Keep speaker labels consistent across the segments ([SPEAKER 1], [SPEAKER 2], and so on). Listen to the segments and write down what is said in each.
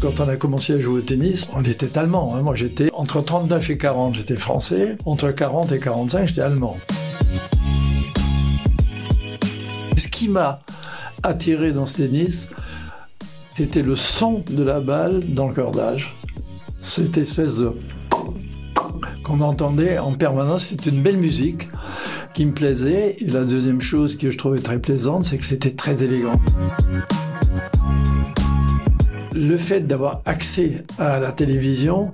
[SPEAKER 1] Quand on a commencé à jouer au tennis, on était allemand. hein. Moi, j'étais entre 39 et 40, j'étais français. Entre 40 et 45, j'étais allemand. Ce qui m'a attiré dans ce tennis, c'était le son de la balle dans le cordage. Cette espèce de qu'on entendait en permanence, c'est une belle musique qui me plaisait. Et la deuxième chose que je trouvais très plaisante, c'est que c'était très élégant le fait d'avoir accès à la télévision,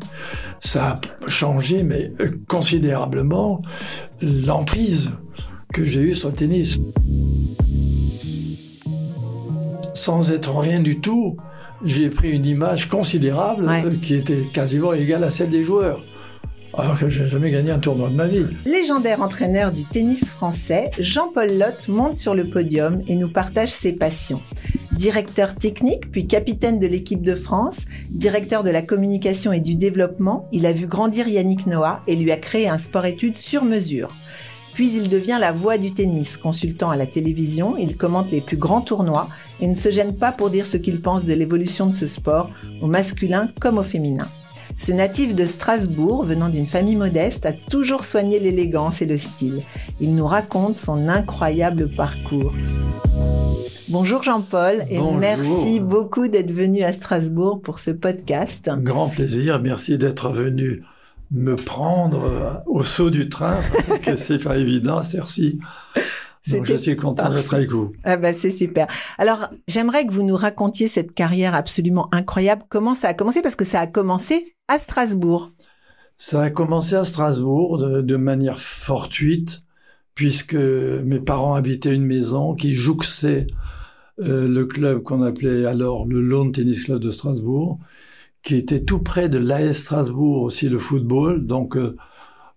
[SPEAKER 1] ça a changé, mais euh, considérablement, l'emprise que j'ai eue sur le tennis. Sans être rien du tout, j'ai pris une image considérable
[SPEAKER 2] Ouais.
[SPEAKER 1] euh, qui était quasiment égale à celle des joueurs. Alors que j'ai jamais gagné un tournoi de ma vie.
[SPEAKER 2] Légendaire entraîneur du tennis français, Jean-Paul Lotte monte sur le podium et nous partage ses passions. Directeur technique, puis capitaine de l'équipe de France, directeur de la communication et du développement, il a vu grandir Yannick Noah et lui a créé un sport-études sur mesure. Puis il devient la voix du tennis, consultant à la télévision, il commente les plus grands tournois et ne se gêne pas pour dire ce qu'il pense de l'évolution de ce sport, au masculin comme au féminin. Ce natif de Strasbourg, venant d'une famille modeste, a toujours soigné l'élégance et le style. Il nous raconte son incroyable parcours. Bonjour Jean-Paul et
[SPEAKER 1] Bonjour.
[SPEAKER 2] merci beaucoup d'être venu à Strasbourg pour ce podcast.
[SPEAKER 1] Grand plaisir. Merci d'être venu me prendre euh, au saut du train, parce que c'est pas évident, Cercy. Donc je suis content d'être avec vous.
[SPEAKER 2] Ah bah c'est super. Alors j'aimerais que vous nous racontiez cette carrière absolument incroyable. Comment ça a commencé? Parce que ça a commencé à Strasbourg.
[SPEAKER 1] Ça a commencé à Strasbourg de, de manière fortuite, puisque mes parents habitaient une maison qui jouxait euh, le club qu'on appelait alors le Lawn Tennis Club de Strasbourg, qui était tout près de l'AS Strasbourg aussi le football. Donc euh,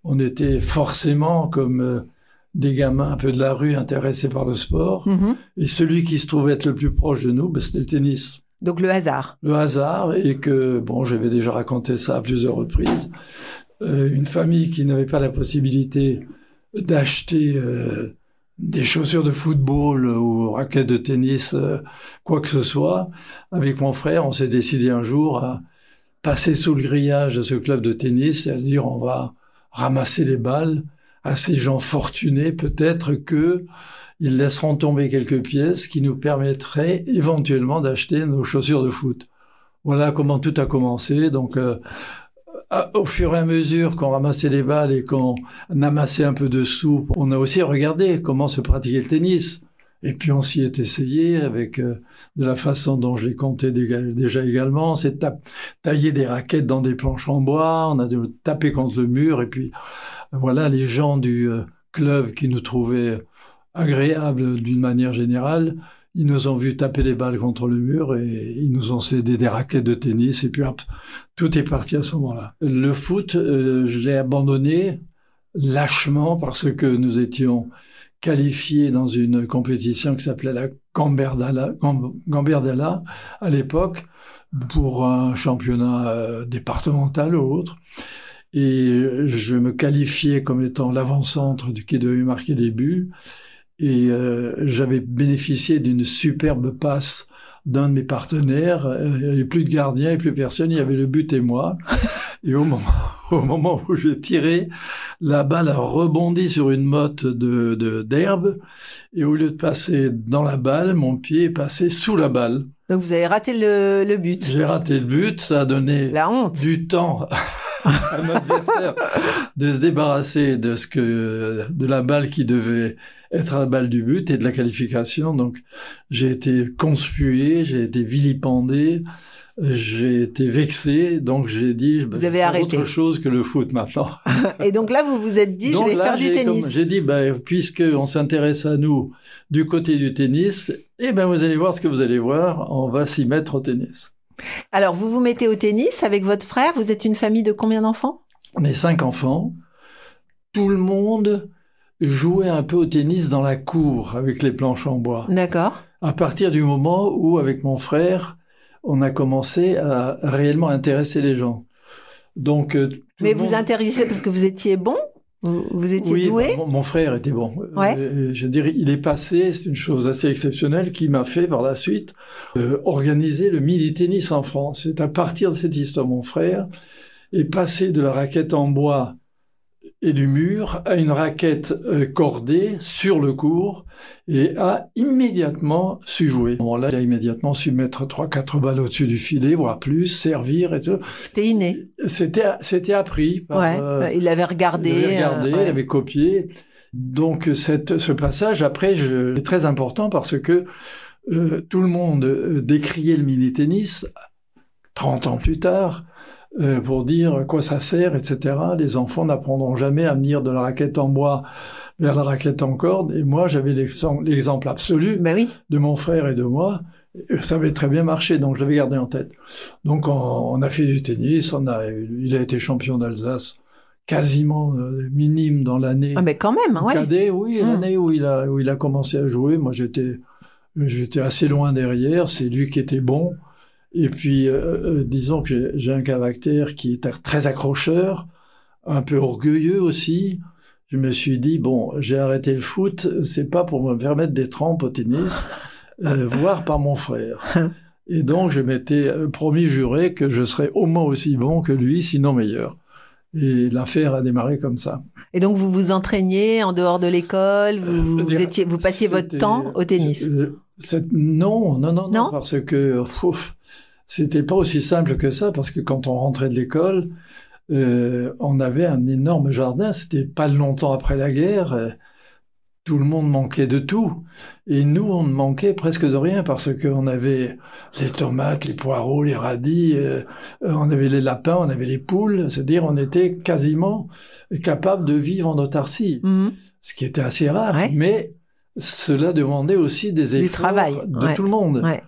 [SPEAKER 1] on était forcément comme euh, des gamins un peu de la rue intéressés par le sport.
[SPEAKER 2] Mhm.
[SPEAKER 1] Et celui qui se trouvait être le plus proche de nous, ben, c'était le tennis.
[SPEAKER 2] Donc le hasard.
[SPEAKER 1] Le hasard et que, bon, j'avais déjà raconté ça à plusieurs reprises, euh, une famille qui n'avait pas la possibilité d'acheter euh, des chaussures de football ou raquettes de tennis, euh, quoi que ce soit, avec mon frère, on s'est décidé un jour à passer sous le grillage de ce club de tennis et à se dire on va ramasser les balles à ces gens fortunés, peut-être que ils laisseront tomber quelques pièces qui nous permettraient éventuellement d'acheter nos chaussures de foot. Voilà comment tout a commencé. Donc, euh, au fur et à mesure qu'on ramassait les balles et qu'on amassait un peu de sous, on a aussi regardé comment se pratiquait le tennis. Et puis on s'y est essayé avec euh, de la façon dont je l'ai compté déjà également, c'est ta- tailler des raquettes dans des planches en bois, on a tapé contre le mur et puis voilà les gens du euh, club qui nous trouvaient agréables d'une manière générale, ils nous ont vu taper les balles contre le mur et ils nous ont cédé des raquettes de tennis et puis hop, tout est parti à ce moment-là. Le foot, euh, je l'ai abandonné lâchement parce que nous étions qualifiés dans une compétition qui s'appelait la Gamberdala, Gam- Gamberdella à l'époque pour un championnat euh, départemental ou autre. Et je me qualifiais comme étant l'avant-centre qui devait marquer des buts. Et euh, j'avais bénéficié d'une superbe passe d'un de mes partenaires. Il n'y avait plus de gardien et plus personne. Il y avait le but et moi. Et au moment, au moment où je tirais, la balle a rebondi sur une motte de de- d'herbe. et au lieu de passer dans la balle, mon pied est passé sous la balle.
[SPEAKER 2] Donc vous avez raté le, le but.
[SPEAKER 1] J'ai raté le but. Ça a donné
[SPEAKER 2] La honte.
[SPEAKER 1] du temps à mon adversaire de se débarrasser de ce que de la balle qui devait être la balle du but et de la qualification. Donc j'ai été conspué, j'ai été vilipendé, j'ai été vexé. Donc j'ai dit
[SPEAKER 2] Vous avez
[SPEAKER 1] faire
[SPEAKER 2] arrêté.
[SPEAKER 1] autre chose que le foot maintenant.
[SPEAKER 2] Et donc là, vous vous êtes dit,
[SPEAKER 1] Donc
[SPEAKER 2] je vais
[SPEAKER 1] là,
[SPEAKER 2] faire du tennis.
[SPEAKER 1] J'ai dit, ben, puisque on s'intéresse à nous du côté du tennis, eh ben vous allez voir ce que vous allez voir. On va s'y mettre au tennis.
[SPEAKER 2] Alors, vous vous mettez au tennis avec votre frère. Vous êtes une famille de combien d'enfants?
[SPEAKER 1] On est cinq enfants, tout le monde jouait un peu au tennis dans la cour avec les planches en bois.
[SPEAKER 2] D'accord.
[SPEAKER 1] À partir du moment où, avec mon frère, on a commencé à réellement intéresser les gens. Donc, euh,
[SPEAKER 2] Mais vous
[SPEAKER 1] monde-
[SPEAKER 2] intéressez parce que vous étiez bon? Vous, étiez
[SPEAKER 1] oui,
[SPEAKER 2] doué?
[SPEAKER 1] mon, mon frère était bon.
[SPEAKER 2] Ouais.
[SPEAKER 1] Euh, je dirais, il est passé, c'est une chose assez exceptionnelle qui m'a fait par la suite euh, organiser le mini tennis en France. C'est à partir de cette histoire, mon frère est passé de la raquette en bois et du mur à une raquette euh, cordée sur le court et a immédiatement su jouer. Bon, là, il a immédiatement su mettre trois, quatre balles au-dessus du filet, voire plus, servir et tout.
[SPEAKER 2] C'était inné.
[SPEAKER 1] C'était, c'était appris par,
[SPEAKER 2] Ouais.
[SPEAKER 1] euh,
[SPEAKER 2] il avait regardé.
[SPEAKER 1] il avait regardé,
[SPEAKER 2] euh, ouais.
[SPEAKER 1] il avait copié. Donc cette, ce passage, après, je, est très important parce que euh, tout le monde euh, décriait le mini-tennis 30 ans plus tard euh, pour dire à quoi ça sert, etc. Les enfants n'apprendront jamais à venir de la raquette en bois vers la raquette en corde. Et moi, j'avais l'exem- l'exemple absolu
[SPEAKER 2] Ben oui.
[SPEAKER 1] de mon frère et de moi. Ça avait très bien marché, donc je l'avais gardé en tête. Donc on, on a fait du tennis, on a, il a été champion d'Alsace quasiment euh, minime dans l'année.
[SPEAKER 2] Ah, mais quand même, ouais.
[SPEAKER 1] Cadet, oui,
[SPEAKER 2] Mm.
[SPEAKER 1] l'année où il a où il a commencé à jouer, moi j'étais j'étais assez loin derrière. C'est lui qui était bon. Et puis euh, euh, disons que j'ai- un caractère qui est très accrocheur, un peu orgueilleux aussi. Je me suis dit bon, j'ai arrêté le foot, c'est pas pour me permettre des trempes au tennis, euh, voire par mon frère. Et donc je m'étais euh, promis juré que je serais au moins aussi bon que lui, sinon meilleur. Et l'affaire a démarré comme ça.
[SPEAKER 2] Et donc vous vous entraîniez en dehors de l'école, vous,
[SPEAKER 1] Euh,
[SPEAKER 2] vous étiez, vous passiez votre temps au tennis?
[SPEAKER 1] Non, non, non, non,
[SPEAKER 2] Non?
[SPEAKER 1] parce que ouf, c'était pas aussi simple que ça, parce que quand on rentrait de l'école, euh, on avait un énorme jardin. C'était pas longtemps après la guerre. euh, tout le monde manquait de tout, et nous, on ne manquait presque de rien parce qu'on avait les tomates, les poireaux, les radis, euh, on avait les lapins, on avait les poules. C'est-à-dire, on était quasiment capable de vivre en autarcie
[SPEAKER 2] Mhm.
[SPEAKER 1] ce qui était assez rare,
[SPEAKER 2] Ouais.
[SPEAKER 1] mais cela demandait aussi des
[SPEAKER 2] Du
[SPEAKER 1] efforts
[SPEAKER 2] travail,
[SPEAKER 1] de
[SPEAKER 2] ouais.
[SPEAKER 1] tout le monde.
[SPEAKER 2] Ouais.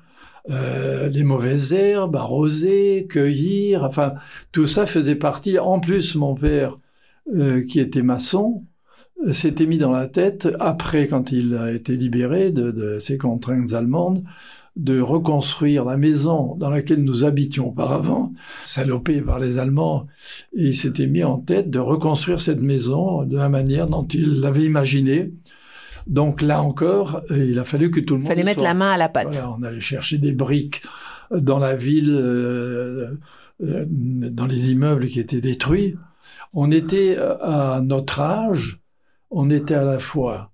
[SPEAKER 1] Euh, les mauvaises herbes, arroser, cueillir, enfin tout ça faisait partie. En plus, mon père, euh, qui était maçon, euh, s'était mis dans la tête, après quand il a été libéré de, de ses contraintes allemandes, de reconstruire la maison dans laquelle nous habitions auparavant, salopée par les Allemands, et il s'était mis en tête de reconstruire cette maison de la manière dont il l'avait imaginée. Donc là encore, euh, il a fallu que tout le
[SPEAKER 2] Il
[SPEAKER 1] monde
[SPEAKER 2] fallait
[SPEAKER 1] y
[SPEAKER 2] mettre la main à la pâte.
[SPEAKER 1] Voilà, on allait chercher des briques dans la ville, euh, euh, dans les immeubles qui étaient détruits. On était euh, à notre âge, on était à la fois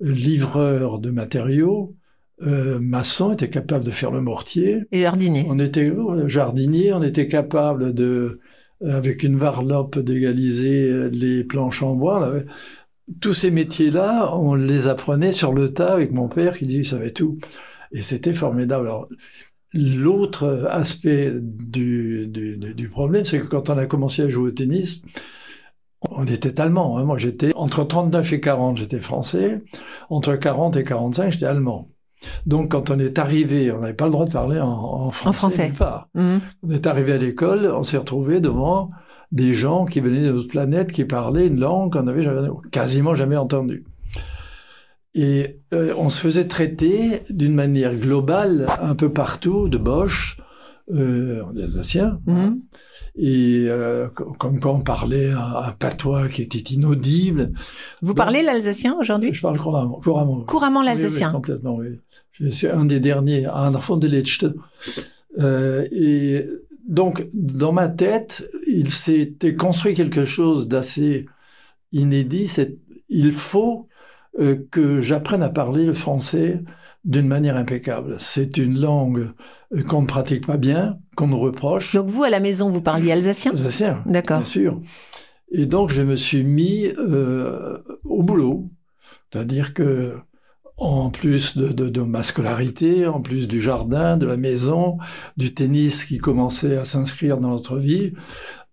[SPEAKER 1] livreur de matériaux, euh, maçon, était capable de faire le mortier.
[SPEAKER 2] Et jardinier.
[SPEAKER 1] On était euh, jardinier, on était capable de, euh, avec une varlope, d'égaliser euh, les planches en bois. Tous ces métiers-là, on les apprenait sur le tas avec mon père qui dit il savait tout. Et c'était formidable. Alors, L'autre aspect du, du, problème, c'est que quand on a commencé à jouer au tennis, on était allemand. hein. Moi, j'étais entre 39 et 40, j'étais français. Entre 40 et 45, j'étais allemand. Donc, quand on est arrivé, on n'avait pas le droit de parler en, en français.
[SPEAKER 2] français.
[SPEAKER 1] nulle part.
[SPEAKER 2] Mhm.
[SPEAKER 1] On est arrivé à l'école, on s'est retrouvé devant des gens qui venaient de notre planète, qui parlaient une langue qu'on n'avait jamais- quasiment jamais entendue. Et euh, on se faisait traiter d'une manière globale, un peu partout, de Bosch, euh, en alsacien,
[SPEAKER 2] Mhm.
[SPEAKER 1] et euh, comme quand on parlait un, un patois qui était inaudible.
[SPEAKER 2] Vous
[SPEAKER 1] Bon.
[SPEAKER 2] parlez l'alsacien aujourd'hui?
[SPEAKER 1] Je parle couramment. couramment.
[SPEAKER 2] Couramment
[SPEAKER 1] Oui, oui,
[SPEAKER 2] l'alsacien.
[SPEAKER 1] complètement, oui. Je suis un des derniers, un enfant de Lechte. Euh, et donc, dans ma tête, il s'était construit quelque chose d'assez inédit. C'est, il faut euh, que j'apprenne à parler le français d'une manière impeccable. C'est une langue euh, qu'on ne pratique pas bien, qu'on nous reproche.
[SPEAKER 2] Donc vous, à la maison, vous parliez alsacien?
[SPEAKER 1] Alsacien,
[SPEAKER 2] D'accord.
[SPEAKER 1] bien sûr. Et donc, je me suis mis euh, au boulot. C'est-à-dire que, en plus de, ma scolarité, en plus du jardin, de la maison, du tennis qui commençait à s'inscrire dans notre vie,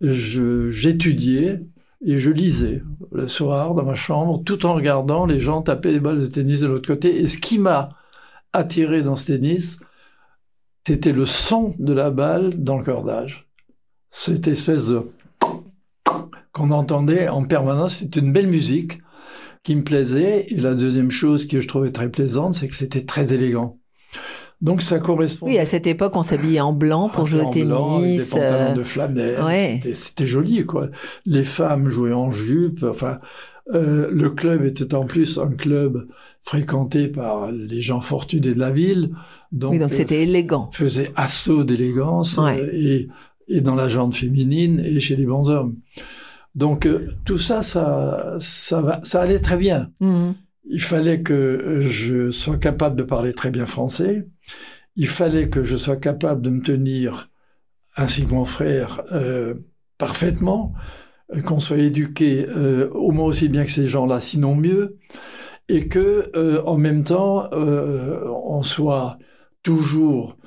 [SPEAKER 1] j'étudiais et je lisais le soir dans ma chambre, tout en regardant les gens taper des balles de tennis de l'autre côté. Et ce qui m'a attiré dans ce tennis, c'était le son de la balle dans le cordage. Cette espèce de qu'on entendait en permanence. C'était une belle musique qui me plaisait. Et la deuxième chose que je trouvais très plaisante, c'est que c'était très élégant. Donc ça correspond.
[SPEAKER 2] Oui, à cette époque, on s'habillait en blanc pour jouer au tennis.
[SPEAKER 1] des pantalons de flanelle. Ouais. C'était joli, quoi. Les femmes jouaient en jupe. Enfin, euh, le club était en plus un club fréquenté par les gens fortunés de la ville.
[SPEAKER 2] Donc, oui, donc c'était euh, élégant.
[SPEAKER 1] Faisait assaut d'élégance euh, et, et dans la jante féminine et chez les bons hommes. Donc tout ça, ça, ça, va, ça allait très bien. Mmh. Il fallait que je sois capable de parler très bien français. Il fallait que je sois capable de me tenir, ainsi que mon frère, euh, parfaitement, euh, qu'on soit éduqué euh, au moins aussi bien que ces gens-là, sinon mieux, et que euh, en même temps, euh, on soit toujours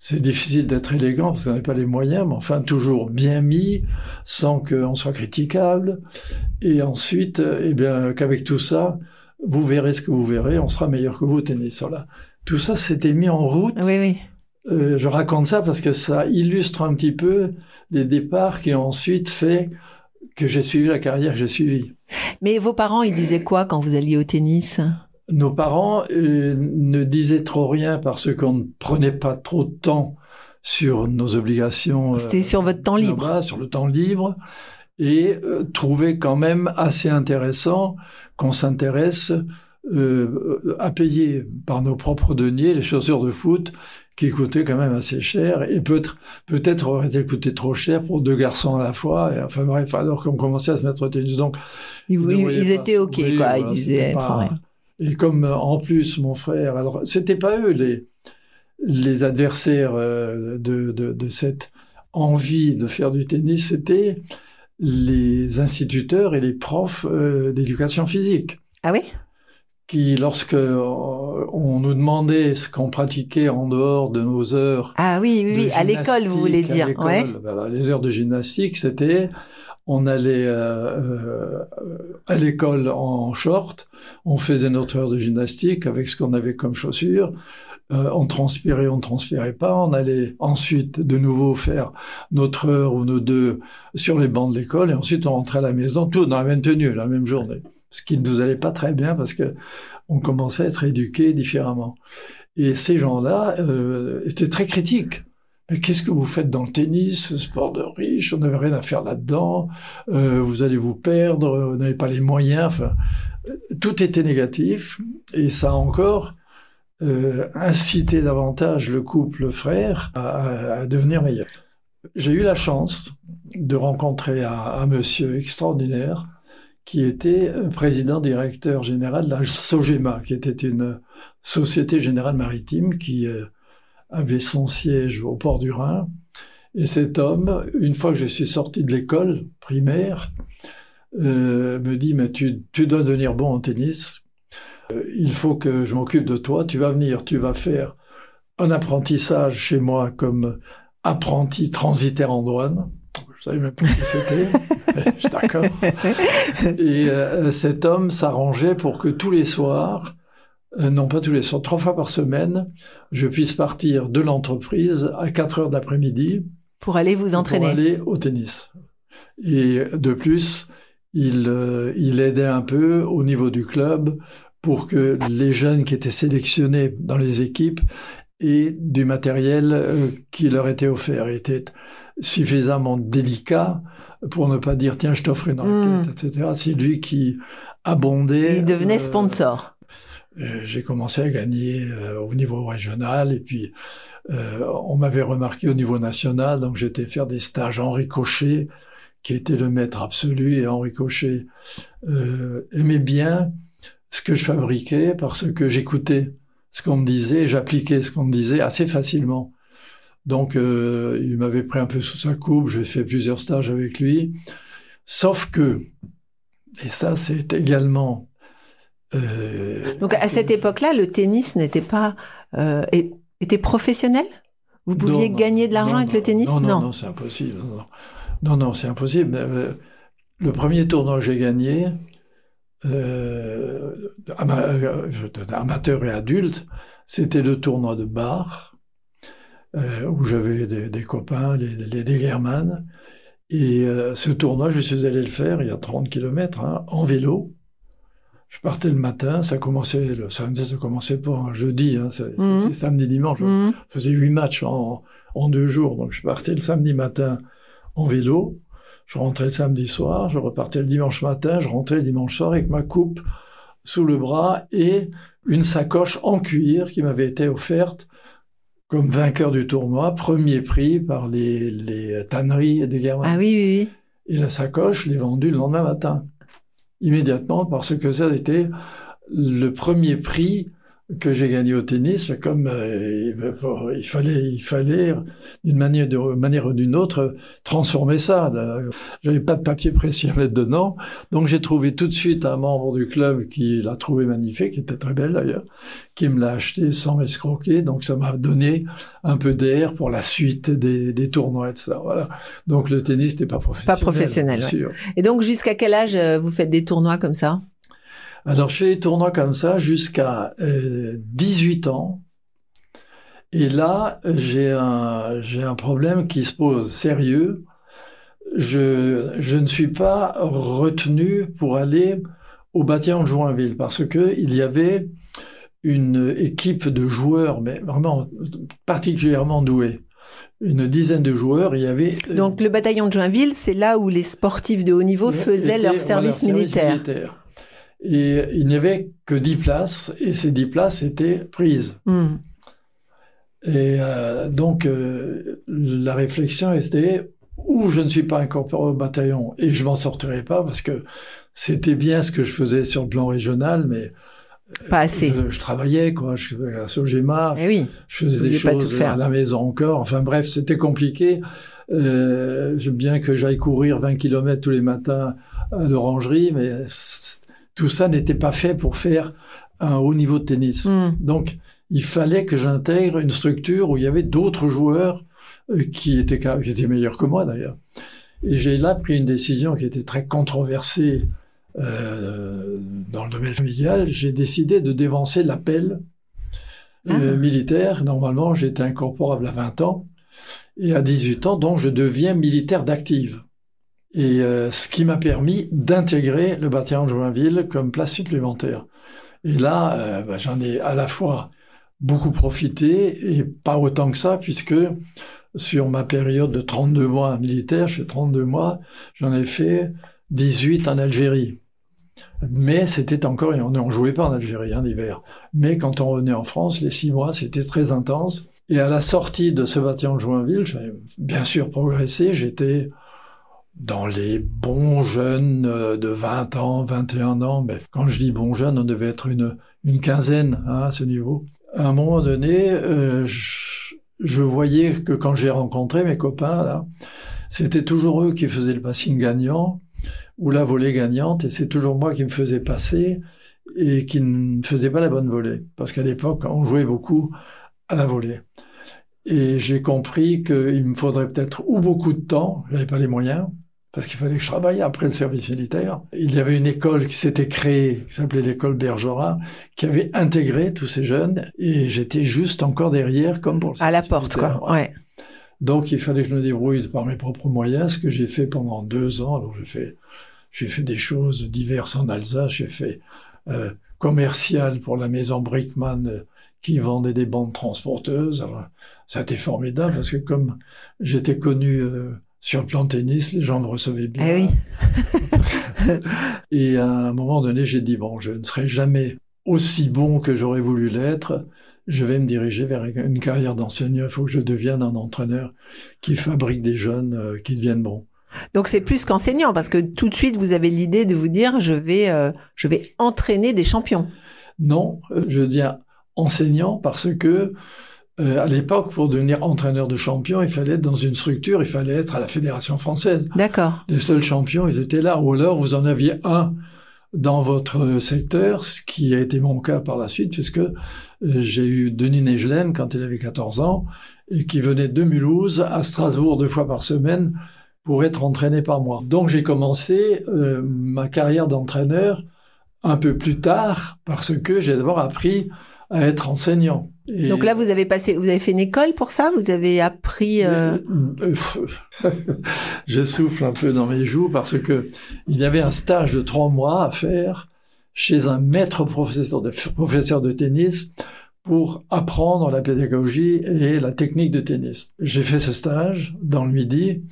[SPEAKER 1] c'est difficile d'être élégant parce qu'on n'a pas les moyens, mais enfin toujours bien mis, sans qu'on soit critiquable. Et ensuite, eh bien, qu'avec tout ça, vous verrez ce que vous verrez, on sera meilleur que vous au tennis. Voilà. Tout ça s'était mis en route.
[SPEAKER 2] Oui, oui.
[SPEAKER 1] Euh, je raconte ça parce que ça illustre un petit peu les départs qui ont ensuite fait que j'ai suivi la carrière que j'ai suivie.
[SPEAKER 2] Mais vos parents, ils disaient quoi quand vous alliez au tennis?
[SPEAKER 1] Nos parents euh, ne disaient trop rien parce qu'on ne prenait pas trop de temps sur nos obligations.
[SPEAKER 2] C'était sur votre temps libre.
[SPEAKER 1] sur le temps libre et euh, trouver quand même assez intéressant qu'on s'intéresse euh, à payer par nos propres deniers les chaussures de foot qui coûtaient quand même assez cher et peut-être peut-être aurait-elles coûté trop cher pour deux garçons à la fois et enfin bref alors qu'on commençait à se mettre au tennis donc
[SPEAKER 2] ils, ils, étaient ok quoi ils disaient
[SPEAKER 1] et comme euh, en plus mon frère alors c'était pas eux les les adversaires euh, de, de, de cette envie de faire du tennis c'était les instituteurs et les profs euh, d'éducation physique.
[SPEAKER 2] Ah oui?
[SPEAKER 1] Qui, lorsque on nous demandait ce qu'on pratiquait en dehors de nos heures.
[SPEAKER 2] Ah oui, oui, oui. à l'école, vous voulez dire. Ouais.
[SPEAKER 1] les heures de gymnastique, c'était, on allait euh, à l'école en short, on faisait notre heure de gymnastique avec ce qu'on avait comme chaussures, euh, on transpirait, on transpirait pas. On allait ensuite de nouveau faire notre heure ou nos deux sur les bancs de l'école et ensuite on rentrait à la maison, tout dans la même tenue, la même journée. Ce qui ne nous allait pas très bien parce que on commençait à être éduqués différemment. Et ces gens-là euh, étaient très critiques. Mais qu'est-ce que vous faites dans le tennis, sport de riche? On n'avait rien à faire là-dedans. Euh, vous allez vous perdre. Vous n'avez pas les moyens. Enfin, tout était négatif. Et ça encore euh, inciter davantage le couple frère à, devenir meilleur. J'ai eu la chance de rencontrer un, monsieur extraordinaire qui était président directeur général de la Sogema, qui était une société générale maritime qui euh, avait son siège au port du Rhin. Et cet homme, une fois que je suis sorti de l'école primaire, euh, me dit, mais tu, tu dois devenir bon en tennis. Euh, il faut que je m'occupe de toi, tu vas venir, tu vas faire un apprentissage chez moi comme apprenti transitaire en douane. Je savais même pas ce que c'était. D'accord. Et euh, cet homme s'arrangeait pour que tous les soirs, euh, non pas tous les soirs, trois fois par semaine, je puisse partir de l'entreprise à 4 heures d'après-midi.
[SPEAKER 2] Pour aller vous entraîner.
[SPEAKER 1] Pour aller au tennis. Et de plus, il, il aidait un peu au niveau du club pour que les jeunes qui étaient sélectionnés dans les équipes aient du matériel euh, qui leur était offert. Il était suffisamment délicat pour ne pas dire tiens je t'offre une raquette, hmm. etc. C'est lui qui abondait.
[SPEAKER 2] Il devenait euh, sponsor.
[SPEAKER 1] Euh, j'ai commencé à gagner au niveau régional et puis on m'avait remarqué au niveau national, donc j'étais faire des stages Henri Cochet, qui était le maître absolu, et Henri Cochet aimait bien ce que je fabriquais parce que j'écoutais ce qu'on me disait, j'appliquais ce qu'on me disait assez facilement. Donc, euh, il m'avait pris un peu sous sa coupe, j'ai fait plusieurs stages avec lui. Sauf que, et ça c'est également...
[SPEAKER 2] Euh, Donc à cette époque-là, le tennis n'était pas... Euh, était professionnel? Vous pouviez gagner de l'argent avec le tennis?
[SPEAKER 1] Non, non, non, c'est impossible. Non, non, c'est impossible. Euh, le premier tournoi que j'ai gagné, euh, euh amateur et adulte, c'était le tournoi de bar, euh, où j'avais des, des, copains, les, les Degerman, Et euh, ce tournoi, je suis allé le faire il y a 30 kilomètres, hein, en vélo. Je partais le matin, ça commençait le samedi, ça commençait pas un jeudi, hein, c'était
[SPEAKER 2] Mhm.
[SPEAKER 1] samedi dimanche.
[SPEAKER 2] Mhm.
[SPEAKER 1] Je faisais huit matchs en, en deux jours, donc je partais le samedi matin en vélo, je rentrais le samedi soir, je repartais le dimanche matin, je rentrais le dimanche soir avec ma coupe sous le bras et une sacoche en cuir qui m'avait été offerte comme vainqueur du tournoi, premier prix par les, les tanneries des Guermantes.
[SPEAKER 2] Ah oui, oui, oui.
[SPEAKER 1] Et la sacoche, je l'ai vendue le lendemain matin. Immédiatement, parce que ça était le premier prix que j'ai gagné au tennis. Comme euh, il fallait, il fallait d'une manière, de manière ou d'une autre transformer ça. J'avais pas de papier précis à mettre dedans, donc j'ai trouvé tout de suite un membre du club qui l'a trouvé magnifique, qui était très belle d'ailleurs, qui me l'a acheté sans m'escroquer. Donc ça m'a donné un peu d'air pour la suite des, des tournois, etc. Voilà. Donc le tennis n'était pas professionnel.
[SPEAKER 2] Pas professionnel,
[SPEAKER 1] bien
[SPEAKER 2] ouais.
[SPEAKER 1] sûr.
[SPEAKER 2] Et donc, jusqu'à quel âge euh, vous faites des tournois comme ça?
[SPEAKER 1] Alors, je fais des tournois comme ça jusqu'à euh, 18 ans. Et là, j'ai un, j'ai un problème qui se pose sérieux. Je, je ne suis pas retenu pour aller au bâtiment de Joinville parce que il y avait une équipe de joueurs, mais vraiment particulièrement doués. Une dizaine de joueurs, il y avait... euh,
[SPEAKER 2] Donc, le bataillon de Joinville, c'est là où les sportifs de haut niveau faisaient
[SPEAKER 1] était-
[SPEAKER 2] leur
[SPEAKER 1] voilà,
[SPEAKER 2] service militaire.
[SPEAKER 1] Et il n'y avait que 10 places, et ces 10 places étaient prises.
[SPEAKER 2] Hmm.
[SPEAKER 1] Et euh, donc, euh, la réflexion était, ou je ne suis pas incorporé au bataillon, et je m'en sortirai pas, parce que c'était bien ce que je faisais sur le plan régional, mais
[SPEAKER 2] Pas assez.
[SPEAKER 1] je, je travaillais, quoi. Je faisais la Sogema,
[SPEAKER 2] Eh oui.
[SPEAKER 1] je faisais des choses
[SPEAKER 2] faire.
[SPEAKER 1] à la maison encore. Enfin bref, c'était compliqué. Euh, bien que j'aille courir 20 km tous les matins à l'orangerie, mais tout ça n'était pas fait pour faire un haut niveau de tennis.
[SPEAKER 2] Hmm.
[SPEAKER 1] Donc, il fallait que j'intègre une structure où il y avait d'autres joueurs euh, qui étaient, qui étaient meilleurs que moi d'ailleurs. Et j'ai là pris une décision qui était très controversée euh, dans le domaine familial. J'ai décidé de dévancer l'appel euh,
[SPEAKER 2] Ah.
[SPEAKER 1] militaire. Normalement, j'étais incorporable à 20 ans. Et à 18 ans, donc, je deviens militaire d'active. Et euh, ce qui m'a permis d'intégrer le bataillon de Joinville comme place supplémentaire. Et là, euh, bah, j'en ai à la fois beaucoup profité et pas autant que ça, puisque sur ma période de 32 mois militaire, je fais 32 mois, j'en ai fait 18 en Algérie. Mais c'était encore, et on ne jouait pas en Algérie en hiver. Mais quand on revenait en France, les six mois, c'était très intense. Et à la sortie de ce bâtiment de Joinville, j'avais bien sûr progressé. J'étais dans les bons jeunes euh, de 20 ans, 21 ans. Mais quand je dis bons jeunes, on devait être une, quinzaine hein, à ce niveau. À un moment donné, euh, je, je voyais que quand j'ai rencontré mes copains, là, c'était toujours eux qui faisaient le passing gagnant ou la volée gagnante, et c'est toujours moi qui me faisais passer et qui ne faisais pas la bonne volée. Parce qu'à l'époque, on jouait beaucoup à la volée. Et j'ai compris qu'il me faudrait peut-être ou beaucoup de temps, j'avais pas les moyens, parce qu'il fallait que je travaille après le service militaire. Il y avait une école qui s'était créée, qui s'appelait l'école Bergera, qui avait intégré tous ces jeunes, et j'étais juste encore derrière, comme pour le
[SPEAKER 2] À la porte,
[SPEAKER 1] militaire.
[SPEAKER 2] quoi. Ouais.
[SPEAKER 1] Donc il fallait que je me débrouille par mes propres moyens, ce que j'ai fait pendant deux ans. Alors j'ai fait, j'ai fait des choses diverses en Alsace. J'ai fait euh, commercial pour la maison Brickman euh, qui vendait des bandes transporteuses. Alors ça a été formidable parce que comme j'étais connu euh, sur le plan tennis, les gens me recevaient bien.
[SPEAKER 2] Eh oui.
[SPEAKER 1] Et à un moment donné, j'ai dit bon, je ne serai jamais aussi bon que j'aurais voulu l'être. Je vais me diriger vers une carrière d'enseignant. Il faut que je devienne un entraîneur qui fabrique des jeunes euh, qui deviennent bons.
[SPEAKER 2] Donc c'est plus qu'enseignant parce que tout de suite vous avez l'idée de vous dire je vais euh, je vais entraîner des champions.
[SPEAKER 1] Non, euh, je deviens enseignant parce que euh, à l'époque, pour devenir entraîneur de champion, il fallait être dans une structure, il fallait être à la fédération française.
[SPEAKER 2] D'accord.
[SPEAKER 1] Les seuls champions, ils étaient là. Ou alors, vous en aviez un dans votre secteur, ce qui a été mon cas par la suite, puisque euh, j'ai eu Denis Negelen quand il avait 14 ans, et qui venait de Mulhouse à Strasbourg deux fois par semaine pour être entraîné par moi. Donc j'ai commencé euh, ma carrière d'entraîneur un peu plus tard, parce que j'ai d'abord appris à être enseignant.
[SPEAKER 2] Donc là, vous avez passé, vous avez fait une école pour ça? Vous avez appris euh...
[SPEAKER 1] Je souffle un peu dans mes joues parce que il y avait un stage de trois mois à faire chez un maître professeur de, professeur de tennis pour apprendre la pédagogie et la technique de tennis. J'ai fait ce stage dans le Midi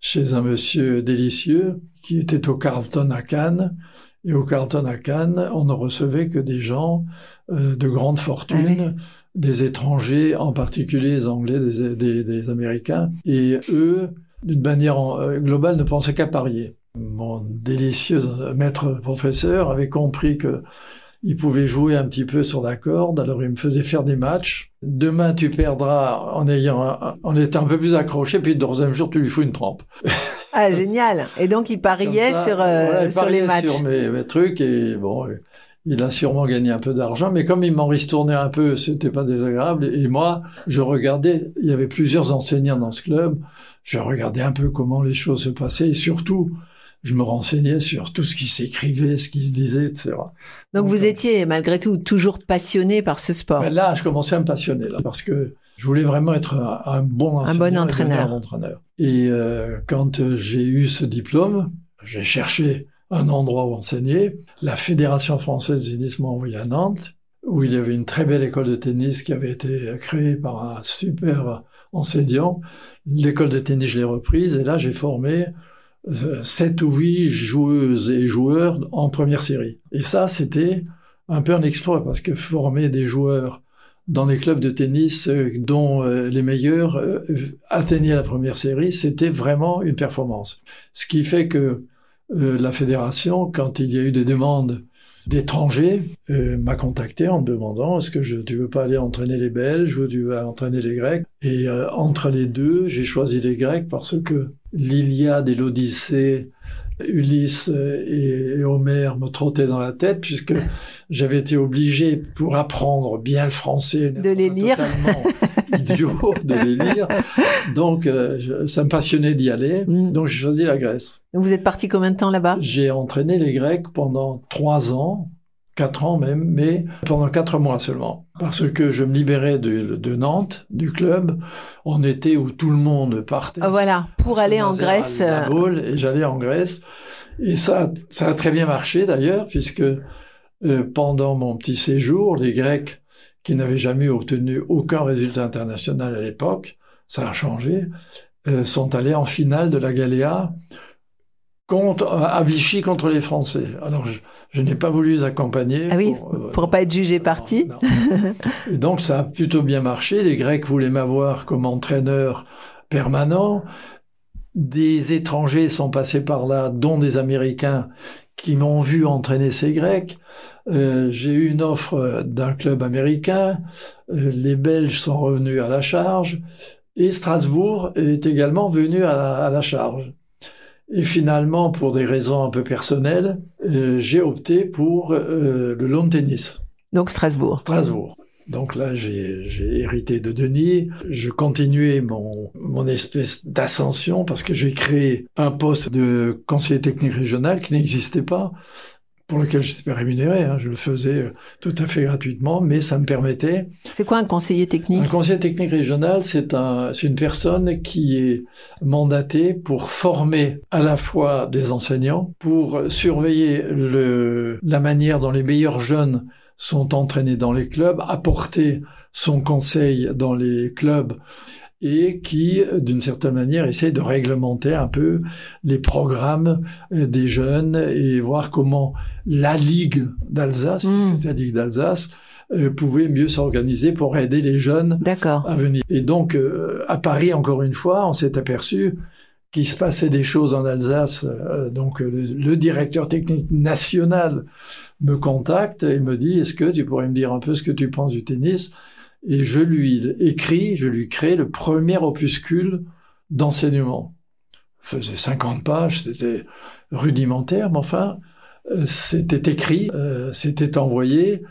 [SPEAKER 1] chez un monsieur délicieux qui était au Carlton à Cannes. Et au Carlton à Cannes, on ne recevait que des gens euh, de grande fortune, ah des étrangers, en particulier les Anglais, des, des, des Américains. Et eux, d'une manière euh, globale, ne pensaient qu'à parier. Mon délicieux maître professeur avait compris que il pouvait jouer un petit peu sur la corde, alors il me faisait faire des matchs. Demain, tu perdras en ayant, en étant un peu plus accroché, puis le troisième jour, tu lui fous une trempe.
[SPEAKER 2] Ah, génial. Et donc, il pariait sur, euh, sur les matchs.
[SPEAKER 1] sur mes, mes, trucs, et bon, il a sûrement gagné un peu d'argent, mais comme il m'en ristournait un peu, c'était pas désagréable. Et moi, je regardais, il y avait plusieurs enseignants dans ce club, je regardais un peu comment les choses se passaient, et surtout, je me renseignais sur tout ce qui s'écrivait, ce qui se disait, etc.
[SPEAKER 2] Donc, vous euh, étiez malgré tout toujours passionné par ce sport.
[SPEAKER 1] Ben là, je commençais à me passionner là, parce que je voulais vraiment être un, bon
[SPEAKER 2] un bon entraîneur.
[SPEAKER 1] Et, entraîneur. et euh, quand euh, j'ai eu ce diplôme, j'ai cherché un endroit où enseigner. La Fédération française du tennis m'a envoyé à Nantes, où il y avait une très belle école de tennis qui avait été créée par un super enseignant. L'école de tennis, je l'ai reprise, et là, j'ai formé sept ou huit joueuses et joueurs en première série. Et ça, c'était un peu un exploit parce que former des joueurs dans des clubs de tennis euh, dont euh, les meilleurs euh, atteignaient la première série, c'était vraiment une performance. Ce qui fait que la fédération, quand il y a eu des demandes d'étrangers, m'a contacté en me demandant est-ce que je, tu veux pas aller entraîner les Belges ou tu veux entraîner les Grecs? Et entre les deux, j'ai choisi les Grecs parce que l'Iliade et l'Odyssée, Ulysse et Homère me trottaient dans la tête puisque j'avais été obligé pour apprendre bien le français
[SPEAKER 2] de les lire.
[SPEAKER 1] idiot de les lire. Donc euh, ça me passionnait d'y aller. Mm. donc j'ai choisi la Grèce.
[SPEAKER 2] Vous êtes parti combien de temps là-bas?
[SPEAKER 1] J'ai entraîné les Grecs pendant trois ans quatre ans même, mais pendant quatre mois seulement. Parce que je me libérais de, de Nantes, du club, en été où tout le monde partait.
[SPEAKER 2] Ah, voilà, pour aller en Grèce.
[SPEAKER 1] À euh, et j'allais en Grèce. Et ça, ça a très bien marché d'ailleurs, puisque euh, pendant mon petit séjour, les Grecs, qui n'avaient jamais obtenu aucun résultat international à l'époque, ça a changé, euh, sont allés en finale de la Galéa contre, à Vichy contre les Français. Alors, je, n'ai pas voulu les accompagner.
[SPEAKER 2] Ah oui, pour, ne pas être jugé parti.
[SPEAKER 1] Et donc, ça a plutôt bien marché. Les Grecs voulaient m'avoir comme entraîneur permanent. Des étrangers sont passés par là, dont des Américains qui m'ont vu entraîner ces Grecs. Euh, j'ai eu une offre d'un club américain. Euh, les Belges sont revenus à la charge. Et Strasbourg est également venu à la charge. Et finalement, pour des raisons un peu personnelles, euh, j'ai opté pour euh, le long tennis.
[SPEAKER 2] Donc Strasbourg.
[SPEAKER 1] Strasbourg. Donc là, j'ai hérité de Denis. Je continuais mon, mon espèce d'ascension parce que j'ai créé un poste de conseiller technique régional qui n'existait pas pour lequel je n'étais pas rémunéré. Hein. Je le faisais euh, tout à fait gratuitement, mais ça me permettait.
[SPEAKER 2] C'est quoi un conseiller technique?
[SPEAKER 1] Un conseiller technique régional, c'est un, une personne qui est mandatée pour former à la fois des enseignants, pour surveiller le, la manière dont les meilleurs jeunes sont entraînés dans les clubs, apporter son conseil dans les clubs et qui, d'une certaine manière, essaie de réglementer un peu les programmes euh, des jeunes et voir comment la Ligue d'Alsace, mmh. c'est la Ligue d'Alsace, euh, pouvait mieux s'organiser pour aider les jeunes à venir. Et donc, euh, à Paris, encore une fois, on s'est aperçu qu'il se passait des choses en Alsace. donc, le, directeur technique national me contacte et me dit, est-ce que tu pourrais me dire un peu ce que tu penses du tennis? Et je lui écris, je lui crée le premier opuscule d'enseignement. Faisait 50 pages, c'était rudimentaire, mais enfin, euh, c'était écrit, euh, c'était envoyé,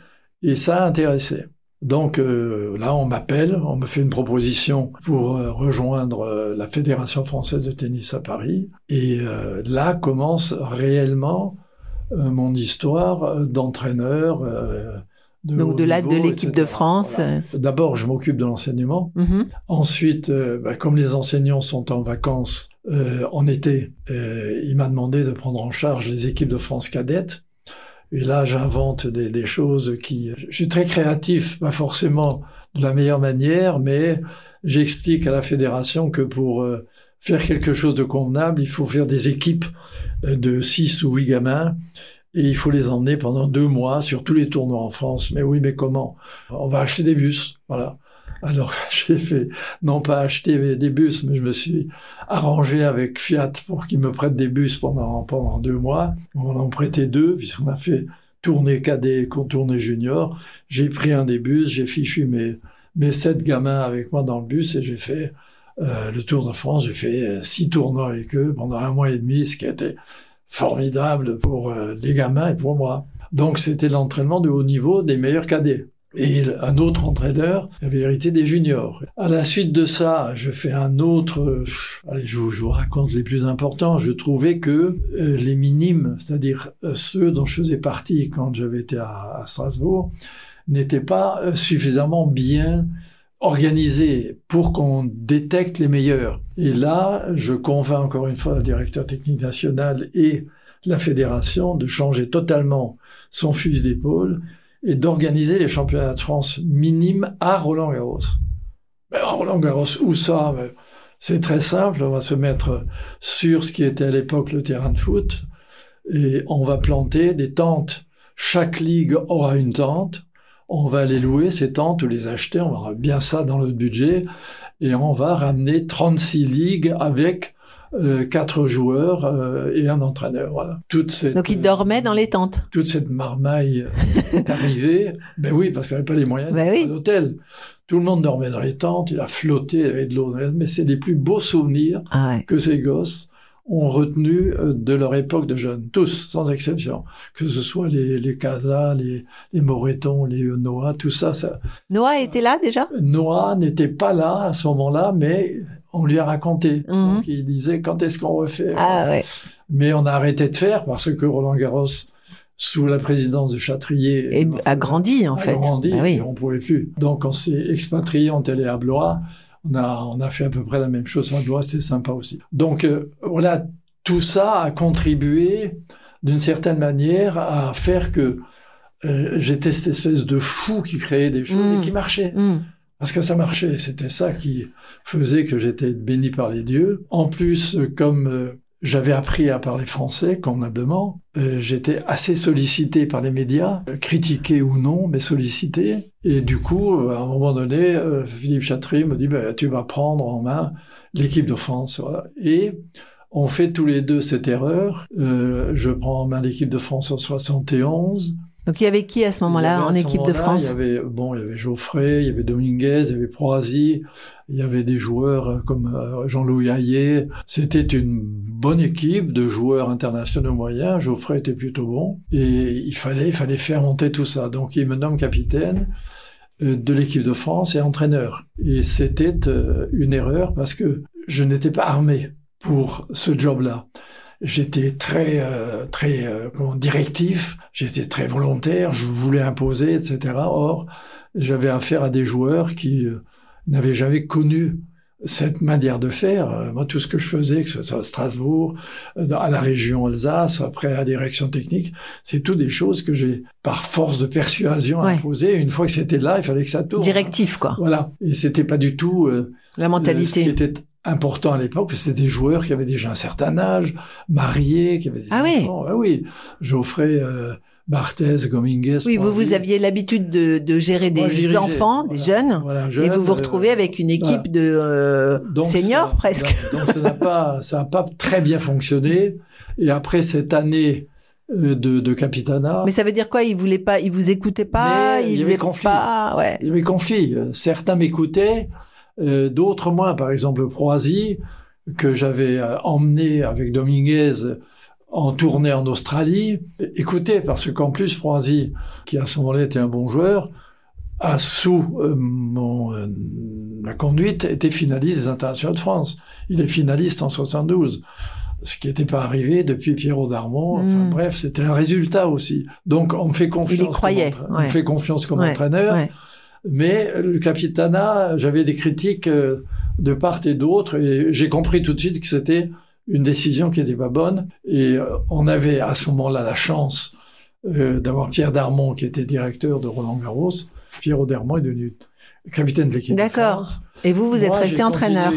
[SPEAKER 1] et ça a intéressé. Donc euh, là, on m'appelle, on me fait une proposition pour rejoindre la Fédération française de tennis à Paris, et là commence réellement mon histoire d'entraîneur de
[SPEAKER 2] Donc de la- de l'équipe de. France,
[SPEAKER 1] Voilà. D'abord, je m'occupe de l'enseignement.
[SPEAKER 2] Mhm.
[SPEAKER 1] Ensuite, euh, bah, comme les enseignants sont en vacances euh, en été, euh, il m'a demandé de prendre en charge les équipes de France cadettes. Et là, j'invente des, des choses qui... Je suis très créatif, pas forcément de la meilleure manière, mais j'explique à la fédération que pour euh, faire quelque chose de convenable, il faut faire des équipes euh, de 6 ou 8 gamins et il faut les emmener pendant deux mois sur tous les tournois en France. Mais oui, mais comment? On va acheter des bus, voilà. Alors j'ai fait, non pas acheter des bus, mais je me suis arrangé avec Fiat pour qu'ils me prêtent des bus pendant, pendant deux mois. On en prêtait deux, puisqu'on a fait tourner cadet, tourner junior. J'ai pris un des bus, j'ai fichu mes, mes sept gamins avec moi dans le bus et j'ai fait euh, le Tour de France. J'ai fait euh, six tournois avec eux pendant un mois et demi, ce qui été formidable pour euh, les gamins et pour moi. Donc c'était l'entraînement de haut niveau des meilleurs cadets. Et un autre entraîneur avait hérité des juniors. À la suite de ça, je fais un autre, euh, je, vous, raconte les plus importants. Je trouvais que euh, les minimes, c'est-à-dire ceux dont je faisais partie quand j'avais été à, Strasbourg, n'étaient pas suffisamment bien organisés pour qu'on détecte les meilleurs. Et là, je convainc encore une fois le directeur technique national et la fédération de changer totalement son fusil d'épaule et d'organiser les championnats de France minimes à Roland Garros. Mais à Roland Garros, où ça? Mais C'est très simple, on va se mettre sur ce qui était à l'époque le terrain de foot et on va planter des tentes. Chaque ligue aura une tente. On va les louer, ces tentes, ou les acheter, on aura bien ça dans notre budget, et on va ramener 36 ligues avec euh, quatre joueurs euh, et un entraîneur. Voilà. Toute cette,
[SPEAKER 2] Donc il dormait dans les tentes.
[SPEAKER 1] toute cette marmaille est arrivée. Ben oui, parce qu'il n'avait pas les moyens
[SPEAKER 2] Ben oui.
[SPEAKER 1] d'hôtel. Tout le monde dormait dans les tentes, il a flotté, avait de l'eau. Mais c'est les plus beaux souvenirs
[SPEAKER 2] Ah ouais.
[SPEAKER 1] que ces gosses ont retenus euh, de leur époque de jeunes. Tous, sans exception. Que ce soit les, les Casas, les, les Moretons, les Noah, tout ça, ça.
[SPEAKER 2] Noah était là déjà?
[SPEAKER 1] Noah n'était pas là à ce moment-là, mais on lui a raconté.
[SPEAKER 2] Mhm.
[SPEAKER 1] Donc il disait quand est-ce qu'on refait?
[SPEAKER 2] Ah ouais.
[SPEAKER 1] mais on a arrêté de faire parce que Roland Garros, sous la présidence de Châtrier,
[SPEAKER 2] Et a grandi en
[SPEAKER 1] a
[SPEAKER 2] fait.
[SPEAKER 1] grandi,
[SPEAKER 2] Ah oui.
[SPEAKER 1] et on pouvait plus. Donc on s'est expatrié, on est allé à Blois. On a, on a fait à peu près la même chose à Blois, c'était sympa aussi. Donc euh, voilà, tout ça a contribué d'une certaine manière à faire que euh, j'étais cette espèce de fou qui créait des choses
[SPEAKER 2] Mm.
[SPEAKER 1] et qui marchaient.
[SPEAKER 2] Hmm.
[SPEAKER 1] Parce que ça marchait, c'était ça qui faisait que j'étais béni par les dieux. En plus, euh, comme euh, j'avais appris à parler français convenablement, euh, j'étais assez sollicité par les médias, euh, critiqué ou non, mais sollicité. Et du coup, euh, à un moment donné, euh, Philippe Chatry me dit bah, tu vas prendre en main l'équipe de France. Voilà. Et on fait tous les deux cette erreur. Euh, je prends en main l'équipe de France en 71.
[SPEAKER 2] Donc il y avait qui à ce moment-là en équipe de France
[SPEAKER 1] Il y avait bon, il y avait Geoffrey, il y avait Dominguez, il y avait Proasi, il y avait des joueurs euh, comme euh, Jean-Louis Hayet. C'était une bonne équipe de joueurs internationaux moyens. Geoffrey était plutôt bon et il fallait il fallait faire monter tout ça. Donc il me nomme capitaine euh, de l'équipe de France et entraîneur. Et c'était une erreur parce que je n'étais pas armé pour ce job-là. J'étais très euh, très euh, comment directif, j'étais très volontaire, je voulais imposer, etc. Or, j'avais affaire à des joueurs qui euh, n'avaient jamais connu cette manière de faire. Euh, moi, tout ce que je faisais, que ce soit à Strasbourg, euh, à la région Alsace, après à la direction technique, c'est tout des choses que j'ai, par force de persuasion,
[SPEAKER 2] Ouais.
[SPEAKER 1] imposées. Une fois que c'était là, il fallait que ça tourne.
[SPEAKER 2] Directif quoi.
[SPEAKER 1] Voilà. Et c'était pas du tout euh,
[SPEAKER 2] La
[SPEAKER 1] ce qui
[SPEAKER 2] mentalité.
[SPEAKER 1] était important à l'époque, parce que c'était des joueurs qui avaient déjà un certain âge, mariés, qui avaient des
[SPEAKER 2] Ah oui.
[SPEAKER 1] enfants. Ah oui. Geoffrey, euh, Barthez, Gominguez.
[SPEAKER 2] Oui, vous, vous aviez l'habitude de, de gérer des
[SPEAKER 1] Moi,
[SPEAKER 2] enfants, des jeunes,
[SPEAKER 1] Voilà,
[SPEAKER 2] et vous vous
[SPEAKER 1] euh,
[SPEAKER 2] retrouvez avec une équipe de euh,
[SPEAKER 1] donc
[SPEAKER 2] seniors presque.
[SPEAKER 1] Donc ça n'a pas, ça n'a pas très bien fonctionné. Et après cette année euh, de, de Capitana,
[SPEAKER 2] Mais ça veut dire quoi? Ils voulaient pas, ils vous écoutaient pas,
[SPEAKER 1] Mais il
[SPEAKER 2] ils
[SPEAKER 1] y avait conflit.
[SPEAKER 2] pas, ouais.
[SPEAKER 1] il y avait conflit. Certains m'écoutaient, d'autres moins. Par exemple, Proisi, que j'avais euh, emmené avec Dominguez en tournée en Australie. Écoutez, parce qu'en plus, Proisi, qui à ce moment-là était un bon joueur, a sous euh, mon, euh, ma conduite, était finaliste des internationaux de France. Il est finaliste en 72. ce qui n'était pas arrivé depuis Pierrot Darmon. Enfin
[SPEAKER 2] Mm.
[SPEAKER 1] bref, c'était un résultat aussi. Donc on me fait confiance.
[SPEAKER 2] Il y croyait,
[SPEAKER 1] comme entra- On me fait confiance comme
[SPEAKER 2] Ouais,
[SPEAKER 1] entraîneur.
[SPEAKER 2] ouais.
[SPEAKER 1] Mais le capitanat, j'avais des critiques euh, de part et d'autre, et j'ai compris tout de suite que c'était une décision qui n'était pas bonne. Et euh, on avait à ce moment-là la chance euh, d'avoir Pierre Darmon qui était directeur de Roland Garros. Pierre Darmon est devenu capitaine de l'équipe
[SPEAKER 2] D'accord. Et vous, vous êtes resté entraîneur.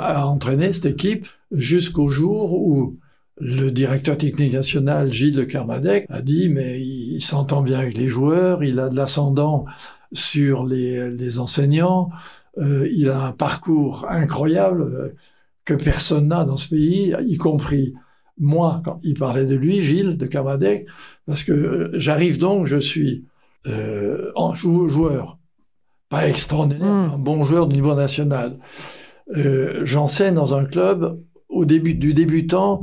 [SPEAKER 1] à entraîner cette équipe jusqu'au jour où le directeur technique national, Gilles de Kermadec, a dit mais il s'entend bien avec les joueurs, il a de l'ascendant sur les, les enseignants, euh, il a un parcours incroyable euh, que personne n'a dans ce pays, y compris moi, quand il parlait de lui, Gilles de Kermadec, parce que euh, j'arrive donc, je suis euh, en joueur, pas extraordinaire,
[SPEAKER 2] Mm.
[SPEAKER 1] un bon joueur du niveau national. Euh, J'enseigne dans un club au début du débutant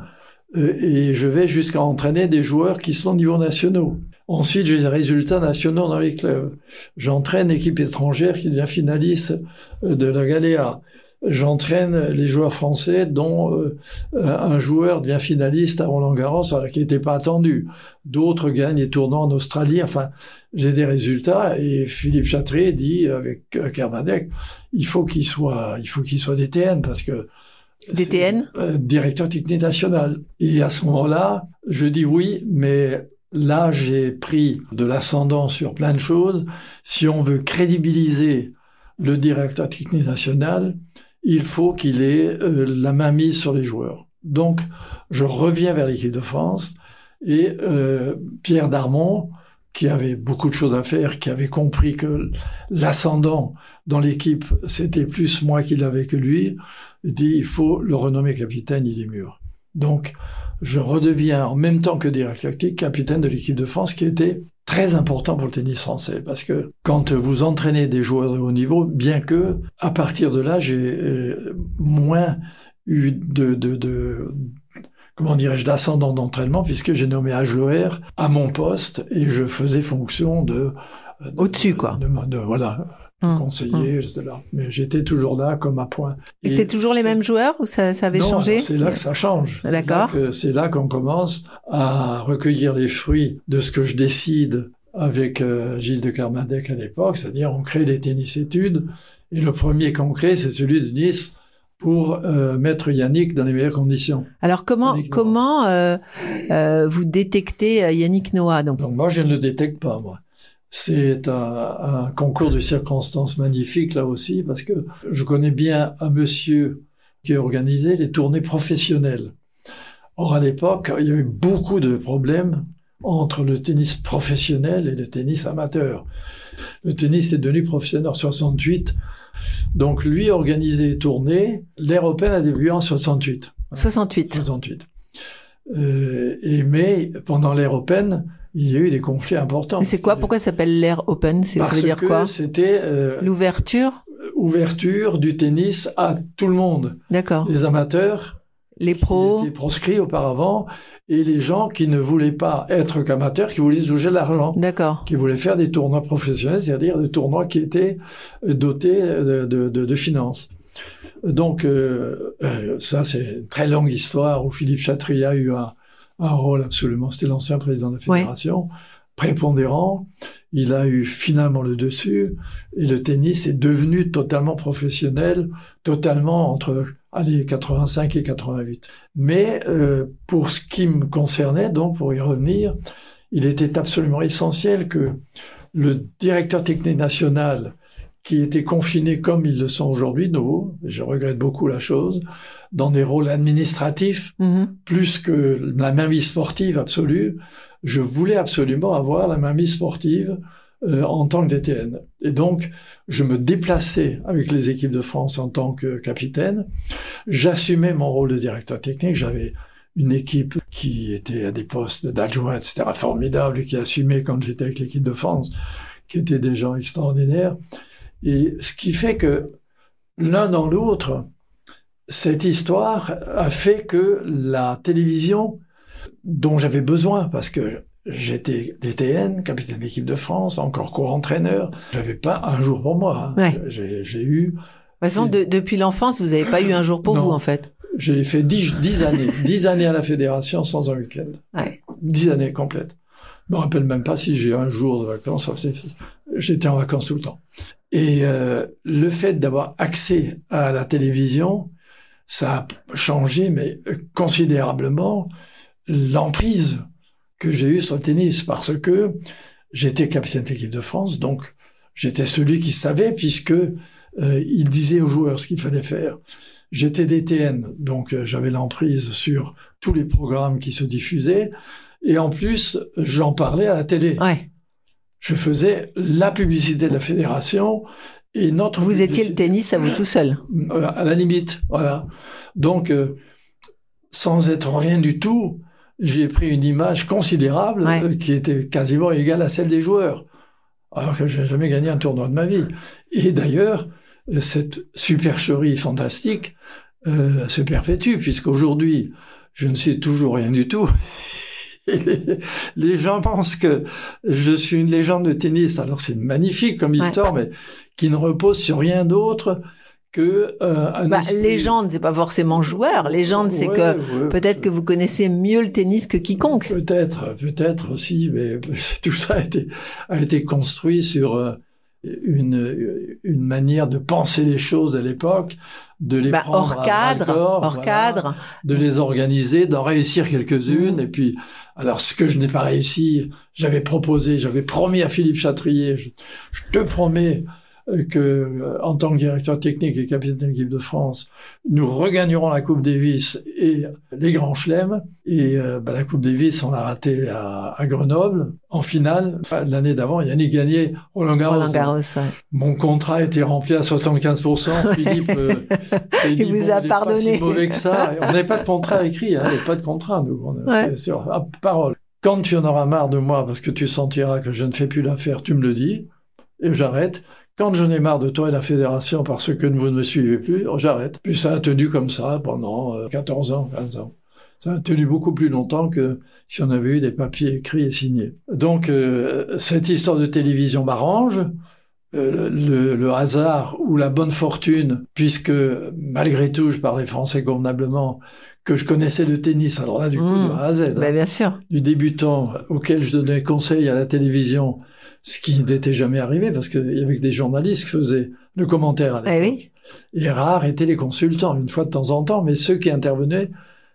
[SPEAKER 1] euh, et je vais jusqu'à entraîner des joueurs qui sont au niveau nationaux. Ensuite, j'ai des résultats nationaux dans les clubs. J'entraîne l'équipe étrangère qui devient finaliste euh, de la Galéa. J'entraîne les joueurs français dont euh, un joueur devient finaliste à Roland Garros alors qui n'était pas attendu. D'autres gagnent des tournois en Australie. Enfin, j'ai des résultats et Philippe Chatrier dit avec euh, Kermadec, il faut qu'il soit, il faut qu'il soit DTN parce que
[SPEAKER 2] DTN
[SPEAKER 1] euh, directeur technique national. Et à ce moment-là, je dis oui, mais là j'ai pris de l'ascendant sur plein de choses. Si on veut crédibiliser le directeur technique national, il faut qu'il ait euh, la main mise sur les joueurs. Donc, je reviens vers l'équipe de France et euh, Pierre Darmon, qui avait beaucoup de choses à faire, qui avait compris que l'ascendant dans l'équipe, c'était plus moi qui l'avais que lui, dit il faut le renommer capitaine, il est mûr. Donc, je redeviens en même temps que directeur tactique capitaine de l'équipe de France, qui était très important pour le tennis français, parce que quand vous entraînez des joueurs de haut niveau, bien que à partir de là, j'ai euh, moins eu de, de, de comment dirais-je, d'ascendant d'entraînement, puisque j'ai nommé Agloer à mon poste et je faisais fonction de... de-
[SPEAKER 2] Au-dessus, quoi.
[SPEAKER 1] De, de- voilà,
[SPEAKER 2] Hum,
[SPEAKER 1] conseiller, là. Mais j'étais toujours là comme à point.
[SPEAKER 2] Et c'est toujours les mêmes joueurs ou ça, ça avait
[SPEAKER 1] non,
[SPEAKER 2] changé
[SPEAKER 1] C'est là que ça change. C'est
[SPEAKER 2] D'accord.
[SPEAKER 1] C'est là qu'on commence à recueillir les fruits de ce que je décide avec euh, Gilles de Carmadec à l'époque, c'est-à-dire on crée des tennis études, et le premier qu'on crée, c'est celui de Nice pour euh, mettre Yannick dans les meilleures conditions.
[SPEAKER 2] Alors comment
[SPEAKER 1] Yannick
[SPEAKER 2] comment euh, euh, vous détectez Yannick Noah donc?
[SPEAKER 1] Donc moi, je ne le détecte pas, moi. C'est un, un concours de circonstances magnifique, là aussi, parce que je connais bien un monsieur qui organisait les tournées professionnelles. Or, à l'époque, il y avait beaucoup de problèmes entre le tennis professionnel et le tennis amateur. Le tennis est devenu professionnel en 68. Donc, lui organisait les tournées. L'ère a débuté en 68.
[SPEAKER 2] 68
[SPEAKER 1] 68. Euh, et mais pendant l'ère open, il y a eu des conflits importants.
[SPEAKER 2] C'est quoi Pourquoi ça s'appelle l'ère open? Ça veut dire
[SPEAKER 1] que
[SPEAKER 2] quoi?
[SPEAKER 1] c'était euh,
[SPEAKER 2] L'ouverture?
[SPEAKER 1] Ouverture du tennis à tout le monde.
[SPEAKER 2] D'accord.
[SPEAKER 1] Les amateurs
[SPEAKER 2] Les
[SPEAKER 1] qui
[SPEAKER 2] pros
[SPEAKER 1] étaient proscrits auparavant et les gens qui ne voulaient pas être qu'amateurs, qui voulaient toucher l'argent,
[SPEAKER 2] D'accord.
[SPEAKER 1] qui voulaient faire des tournois professionnels, c'est-à-dire des tournois qui étaient euh, dotés de, de, de, de finances. Donc euh, euh, ça, c'est une très longue histoire où Philippe Chatrier a eu un, un rôle absolument, c'était l'ancien président de la
[SPEAKER 2] Ouais.
[SPEAKER 1] fédération, prépondérant. Il a eu finalement le dessus et le tennis est devenu totalement professionnel, totalement entre allez, 85 et 88. Mais euh, pour ce qui me concernait, donc pour y revenir, il était absolument essentiel que le directeur technique national qui était confiné comme ils le sont aujourd'hui, de nouveau, et je regrette beaucoup la chose, dans des rôles administratifs,
[SPEAKER 2] Mhm.
[SPEAKER 1] plus que la mainmise sportive absolue, je voulais absolument avoir la mainmise sportive euh, en tant que DTN. Et donc, je me déplaçais avec les équipes de France en tant que capitaine. J'assumais mon rôle de directeur technique. J'avais une équipe qui était à des postes d'adjoint, etc., formidable, et qui assumait quand j'étais avec l'équipe de France, qui étaient des gens extraordinaires. Et ce qui fait que l'un dans l'autre, cette histoire a fait que la télévision dont j'avais besoin, parce que j'étais DTN, capitaine d'équipe de France, encore co-entraîneur, j'avais pas un jour pour moi. hein.
[SPEAKER 2] Ouais.
[SPEAKER 1] J'ai eu,
[SPEAKER 2] De toute façon, de- depuis l'enfance, vous n'avez pas eu un jour pour
[SPEAKER 1] Non.
[SPEAKER 2] vous, en fait.
[SPEAKER 1] J'ai fait dix, dix années, dix années à la fédération sans un week-end.
[SPEAKER 2] Ouais.
[SPEAKER 1] Dix années complètes. Je me rappelle même pas si j'ai un jour de vacances. J'étais en vacances tout le temps. Et euh, le fait d'avoir accès à la télévision, ça a changé, mais considérablement, l'emprise que j'ai eue sur le tennis, parce que j'étais capitaine de l'équipe de France, donc j'étais celui qui savait, puisque euh, il disait aux joueurs ce qu'il fallait faire. J'étais DTN, donc euh, j'avais l'emprise sur tous les programmes qui se diffusaient, et en plus, j'en parlais à la télé.
[SPEAKER 2] Ouais.
[SPEAKER 1] Je faisais la publicité de la fédération et notre
[SPEAKER 2] Vous étiez le tennis à vous tout seul.
[SPEAKER 1] euh, à la limite, voilà. Donc, euh, sans être rien du tout, j'ai pris une image considérable
[SPEAKER 2] Ouais.
[SPEAKER 1] euh, qui était quasiment égale à celle des joueurs, alors que j'ai jamais gagné un tournoi de ma vie. Et d'ailleurs, cette supercherie fantastique euh, se perpétue, puisqu'aujourd'hui, je ne sais toujours rien du tout. Les, les gens pensent que je suis une légende de tennis. Alors c'est magnifique comme
[SPEAKER 2] Ouais.
[SPEAKER 1] histoire, mais qui ne repose sur rien d'autre que euh, un
[SPEAKER 2] Bah,
[SPEAKER 1] esprit-
[SPEAKER 2] légende, c'est pas forcément joueur. Légende, c'est
[SPEAKER 1] Ouais,
[SPEAKER 2] que
[SPEAKER 1] ouais,
[SPEAKER 2] peut-être que vous connaissez mieux le tennis que quiconque.
[SPEAKER 1] Peut-être, peut-être aussi, mais tout ça a été, a été construit sur euh, une, une manière de penser les choses à l'époque, de les
[SPEAKER 2] Bah,
[SPEAKER 1] prendre
[SPEAKER 2] hors
[SPEAKER 1] à
[SPEAKER 2] cadre,
[SPEAKER 1] bras-le-corps,
[SPEAKER 2] hors
[SPEAKER 1] voilà,
[SPEAKER 2] cadre.
[SPEAKER 1] de les organiser, d'en réussir quelques-unes,
[SPEAKER 2] Mhm.
[SPEAKER 1] et puis, alors ce que je n'ai pas réussi, j'avais proposé, j'avais promis à Philippe Chatrier, je, je te promets que euh, en tant que directeur technique et capitaine de l'équipe de France, nous regagnerons la Coupe Davis et les grands chelems. Et euh, bah, la Coupe Davis, on a raté à, à Grenoble en finale. Enfin, L'année d'avant, Yannick gagné Roland Garros.
[SPEAKER 2] Roland Garros, ouais.
[SPEAKER 1] Mon contrat a été rempli à 75%. Philippe, euh, s'est
[SPEAKER 2] Il
[SPEAKER 1] dit,
[SPEAKER 2] vous
[SPEAKER 1] bon,
[SPEAKER 2] a
[SPEAKER 1] il est pas
[SPEAKER 2] pardonné.
[SPEAKER 1] si mauvais que ça. On n'avait pas de contrat écrit, hein, il n'y avait pas de contrat, nous. On
[SPEAKER 2] Ouais.
[SPEAKER 1] c'est- C'est à parole. Quand tu en auras marre de moi parce que tu sentiras que je ne fais plus l'affaire, tu me le dis, et j'arrête. Quand j'en ai marre de toi et la fédération parce que vous ne me suivez plus, j'arrête. Puis ça a tenu comme ça pendant euh, 14 ans, 15 ans. Ça a tenu beaucoup plus longtemps que si on avait eu des papiers écrits et signés. Donc, euh, cette histoire de télévision m'arrange. Euh, le, le hasard ou la bonne fortune, puisque malgré tout, je parlais français convenablement, que je connaissais le tennis. Alors là, du coup,
[SPEAKER 2] Mmh.
[SPEAKER 1] de A à Z, hein,
[SPEAKER 2] Bah, bien sûr.
[SPEAKER 1] du débutant auquel je donnais conseil à la télévision, ce qui n'était jamais arrivé parce qu'il y avait que des journalistes qui faisaient le commentaire à
[SPEAKER 2] Eh
[SPEAKER 1] l'époque.
[SPEAKER 2] oui.
[SPEAKER 1] Et rares étaient les consultants, une fois de temps en temps, mais ceux qui intervenaient,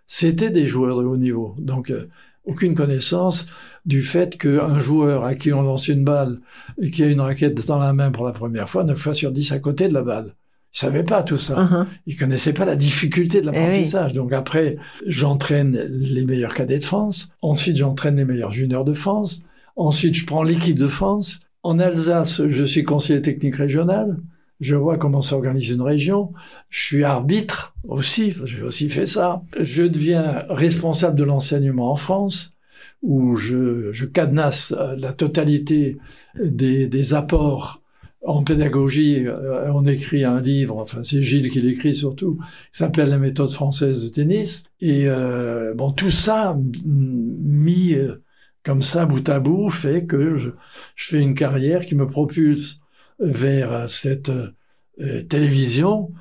[SPEAKER 1] c'était des joueurs de haut niveau. Donc, euh, aucune connaissance du fait qu'un joueur à qui on lance une balle et qui a une raquette dans la main pour la première fois, 9 fois sur 10 à côté de la balle. Il savait pas tout ça.
[SPEAKER 2] Uhum.
[SPEAKER 1] Il connaissait pas la difficulté de l'apprentissage. Donc après, j'entraîne les meilleurs cadets de France. Ensuite, j'entraîne les meilleurs juniors de France. Ensuite, je prends l'équipe de France. En Alsace, je suis conseiller technique régional. Je vois comment s'organise une région. Je suis arbitre aussi. J'ai aussi fait ça. Je deviens responsable de l'enseignement en France où je, je cadenasse euh, la totalité des, des apports en pédagogie. Euh, On écrit un livre, enfin c'est Gilles qui l'écrit surtout, qui s'appelle La méthode française de tennis. Et euh, bon, tout ça mis euh, comme ça bout à bout fait que je, je fais une carrière qui me propulse vers euh, cette euh, télévision.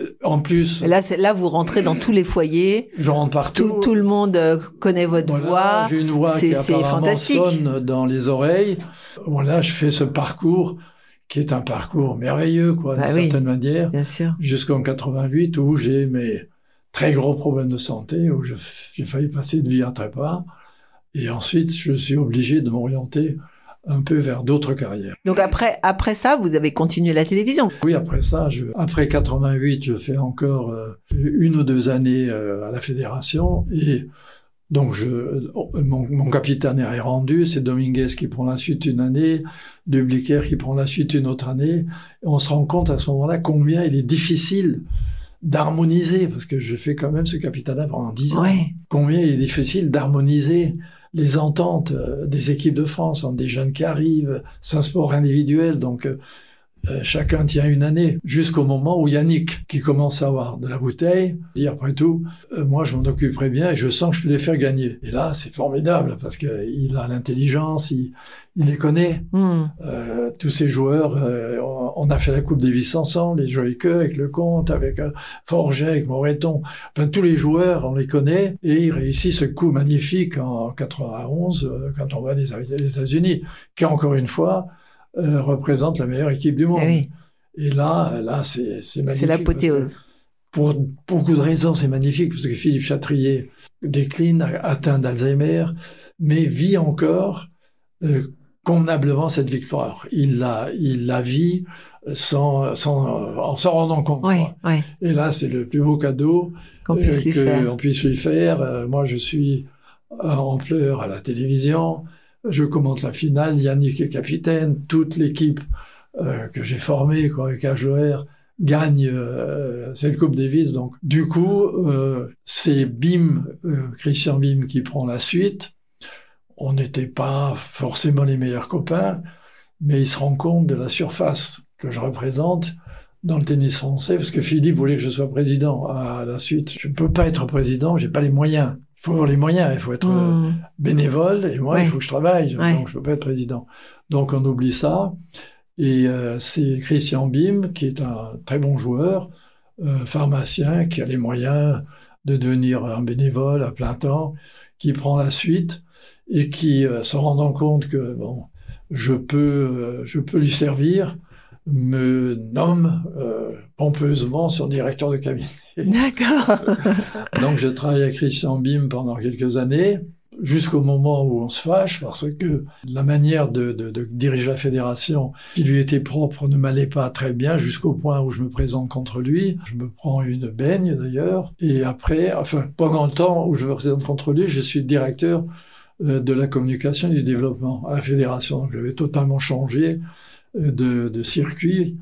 [SPEAKER 1] Euh, En plus,
[SPEAKER 2] Et là, vous rentrez dans tous les foyers.
[SPEAKER 1] je rentre partout.
[SPEAKER 2] Tout, tout le monde connaît votre
[SPEAKER 1] Voilà,
[SPEAKER 2] voix.
[SPEAKER 1] J'ai une voix qui apparemment sonne dans les oreilles. Voilà, je fais ce parcours qui est un parcours merveilleux, quoi,
[SPEAKER 2] Bah
[SPEAKER 1] d'une
[SPEAKER 2] oui.
[SPEAKER 1] certaine manière,
[SPEAKER 2] Bien sûr.
[SPEAKER 1] jusqu'en 88 où j'ai mes très gros problèmes de santé, où j'ai failli passer de vie à trépas. Et ensuite, je suis obligé de m'orienter un peu vers d'autres carrières.
[SPEAKER 2] Donc après, après ça, vous avez continué la télévision.
[SPEAKER 1] Oui, après ça, je, après 88, je fais encore euh, une ou deux années euh, à la fédération et donc je, mon, mon capitaine est rendu, c'est Dominguez qui prend la suite une année, Dubliquer qui prend la suite une autre année. Et on se rend compte à ce moment-là combien il est difficile d'harmoniser, parce que je fais quand même ce capitana pendant dix ans.
[SPEAKER 2] Ouais.
[SPEAKER 1] Combien il est difficile d'harmoniser les ententes euh, des équipes de France, hein, des jeunes qui arrivent, c'est un sport individuel, donc euh, chacun tient une année, jusqu'au moment où Yannick, qui commence à avoir de la bouteille, dit après tout, euh, moi je m'en occuperai bien et je sens que je peux les faire gagner. Et là, c'est formidable parce que il a l'intelligence, il, il les connaît.
[SPEAKER 2] Hmm.
[SPEAKER 1] Euh, tous ces joueurs, euh, on, on a fait la Coupe Davis ensemble, les joueurs avec le Comte, avec euh, Forget, avec Moreton. Enfin, tous les joueurs, on les connaît et il réussit ce coup magnifique en 91 euh, quand on va les, les États-Unis, qui encore une fois euh, représente la meilleure équipe du monde.
[SPEAKER 2] Eh oui,
[SPEAKER 1] Et là, là, c'est magnifique.
[SPEAKER 2] c'est l'apothéose.
[SPEAKER 1] Pour beaucoup de raisons, c'est magnifique parce que Philippe Chatrier décline, atteint d'Alzheimer, mais vit encore euh, convenablement cette victoire. Il la, il la vit sans, sans, en s'en rendant compte. Et là, c'est le plus beau cadeau
[SPEAKER 2] qu'on puisse
[SPEAKER 1] euh,
[SPEAKER 2] lui
[SPEAKER 1] que
[SPEAKER 2] faire.
[SPEAKER 1] on puisse lui faire. Euh, moi, je suis en pleurs à la télévision. Je commente la finale. Yannick est capitaine. Toute l'équipe euh, que j'ai formée, quoi, avec HOR, gagne euh, cette Coupe Davis. Donc, du coup, euh, c'est Bim, euh, Christian Bim, qui prend la suite. On n'était pas forcément les meilleurs copains, mais il se rend compte de la surface que je représente dans le tennis français, parce que Philippe voulait que je sois président à la suite. Je ne peux pas être président, j'ai pas les moyens. Il faut avoir les moyens, il faut être euh,
[SPEAKER 2] Hmm.
[SPEAKER 1] bénévole, et moi,
[SPEAKER 2] Ouais.
[SPEAKER 1] il faut que je travaille,
[SPEAKER 2] Ouais.
[SPEAKER 1] donc je peux pas être président. Donc on oublie ça, et euh, c'est Christian Bim, qui est un très bon joueur, euh, pharmacien, qui a les moyens de devenir un bénévole à plein temps, qui prend la suite, et qui, euh, se rendant compte que, bon, je peux, je peux lui servir, me nomme pompeusement son directeur de cabinet.
[SPEAKER 2] D'accord.
[SPEAKER 1] Donc je travaille avec Christian Bim pendant quelques années, jusqu'au moment où on se fâche, parce que la manière de, de- de diriger la fédération qui lui était propre ne m'allait pas très bien, jusqu'au point où je me présente contre lui. Je me prends une baigne d'ailleurs, et après, enfin pendant le temps où je me présente contre lui, je suis directeur euh, de la communication et du développement à la fédération. Donc j'avais totalement changé euh, de, de circuit,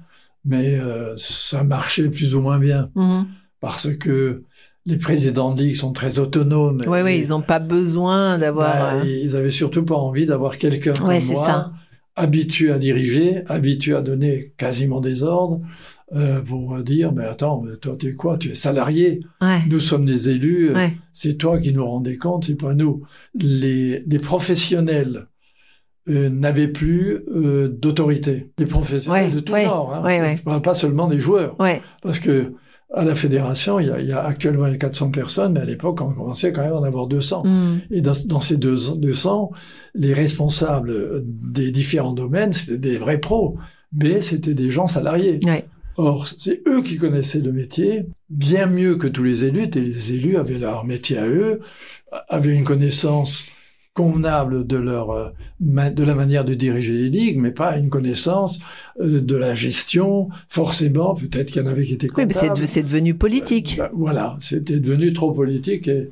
[SPEAKER 1] mais euh, ça marchait plus ou moins bien
[SPEAKER 2] Mhm.
[SPEAKER 1] Parce que les présidents de ligue sont très autonomes.
[SPEAKER 2] Ouais,
[SPEAKER 1] Et,
[SPEAKER 2] ils n'ont pas besoin d'avoir.
[SPEAKER 1] bah,
[SPEAKER 2] euh,
[SPEAKER 1] Ils avaient surtout pas envie d'avoir quelqu'un comme
[SPEAKER 2] Ouais, c'est
[SPEAKER 1] moi,
[SPEAKER 2] ça.
[SPEAKER 1] habitué à diriger, habitué à donner quasiment des ordres, euh, pour dire, mais attends, toi t'es quoi? Tu es salarié.
[SPEAKER 2] Ouais,
[SPEAKER 1] Nous sommes des élus. euh,
[SPEAKER 2] ouais,
[SPEAKER 1] C'est toi qui nous rendais compte, c'est pas nous. Les, les professionnels euh, n'avaient plus euh, d'autorité. Les professionnels
[SPEAKER 2] Ouais,
[SPEAKER 1] de tout genre. Hein. Je parle pas seulement des joueurs. Parce que à la fédération, il y a, il y a actuellement il y a 400 personnes, mais à l'époque, on commençait quand même à en avoir 200.
[SPEAKER 2] Mhm.
[SPEAKER 1] Et dans, dans ces deux- 200, les responsables des différents domaines, c'était des vrais pros, mais c'était des gens salariés.
[SPEAKER 2] Ouais.
[SPEAKER 1] Or, c'est eux qui connaissaient le métier bien mieux que tous les élus. Et les élus avaient leur métier à eux, avaient une connaissance convenable de leur euh, de la manière de diriger les ligues, mais pas une connaissance euh, de la gestion. Forcément, peut-être qu'il y en avait qui étaient
[SPEAKER 2] Oui, mais c'est
[SPEAKER 1] comptables.
[SPEAKER 2] de- c'est devenu politique.
[SPEAKER 1] Ben, voilà, c'était devenu trop politique et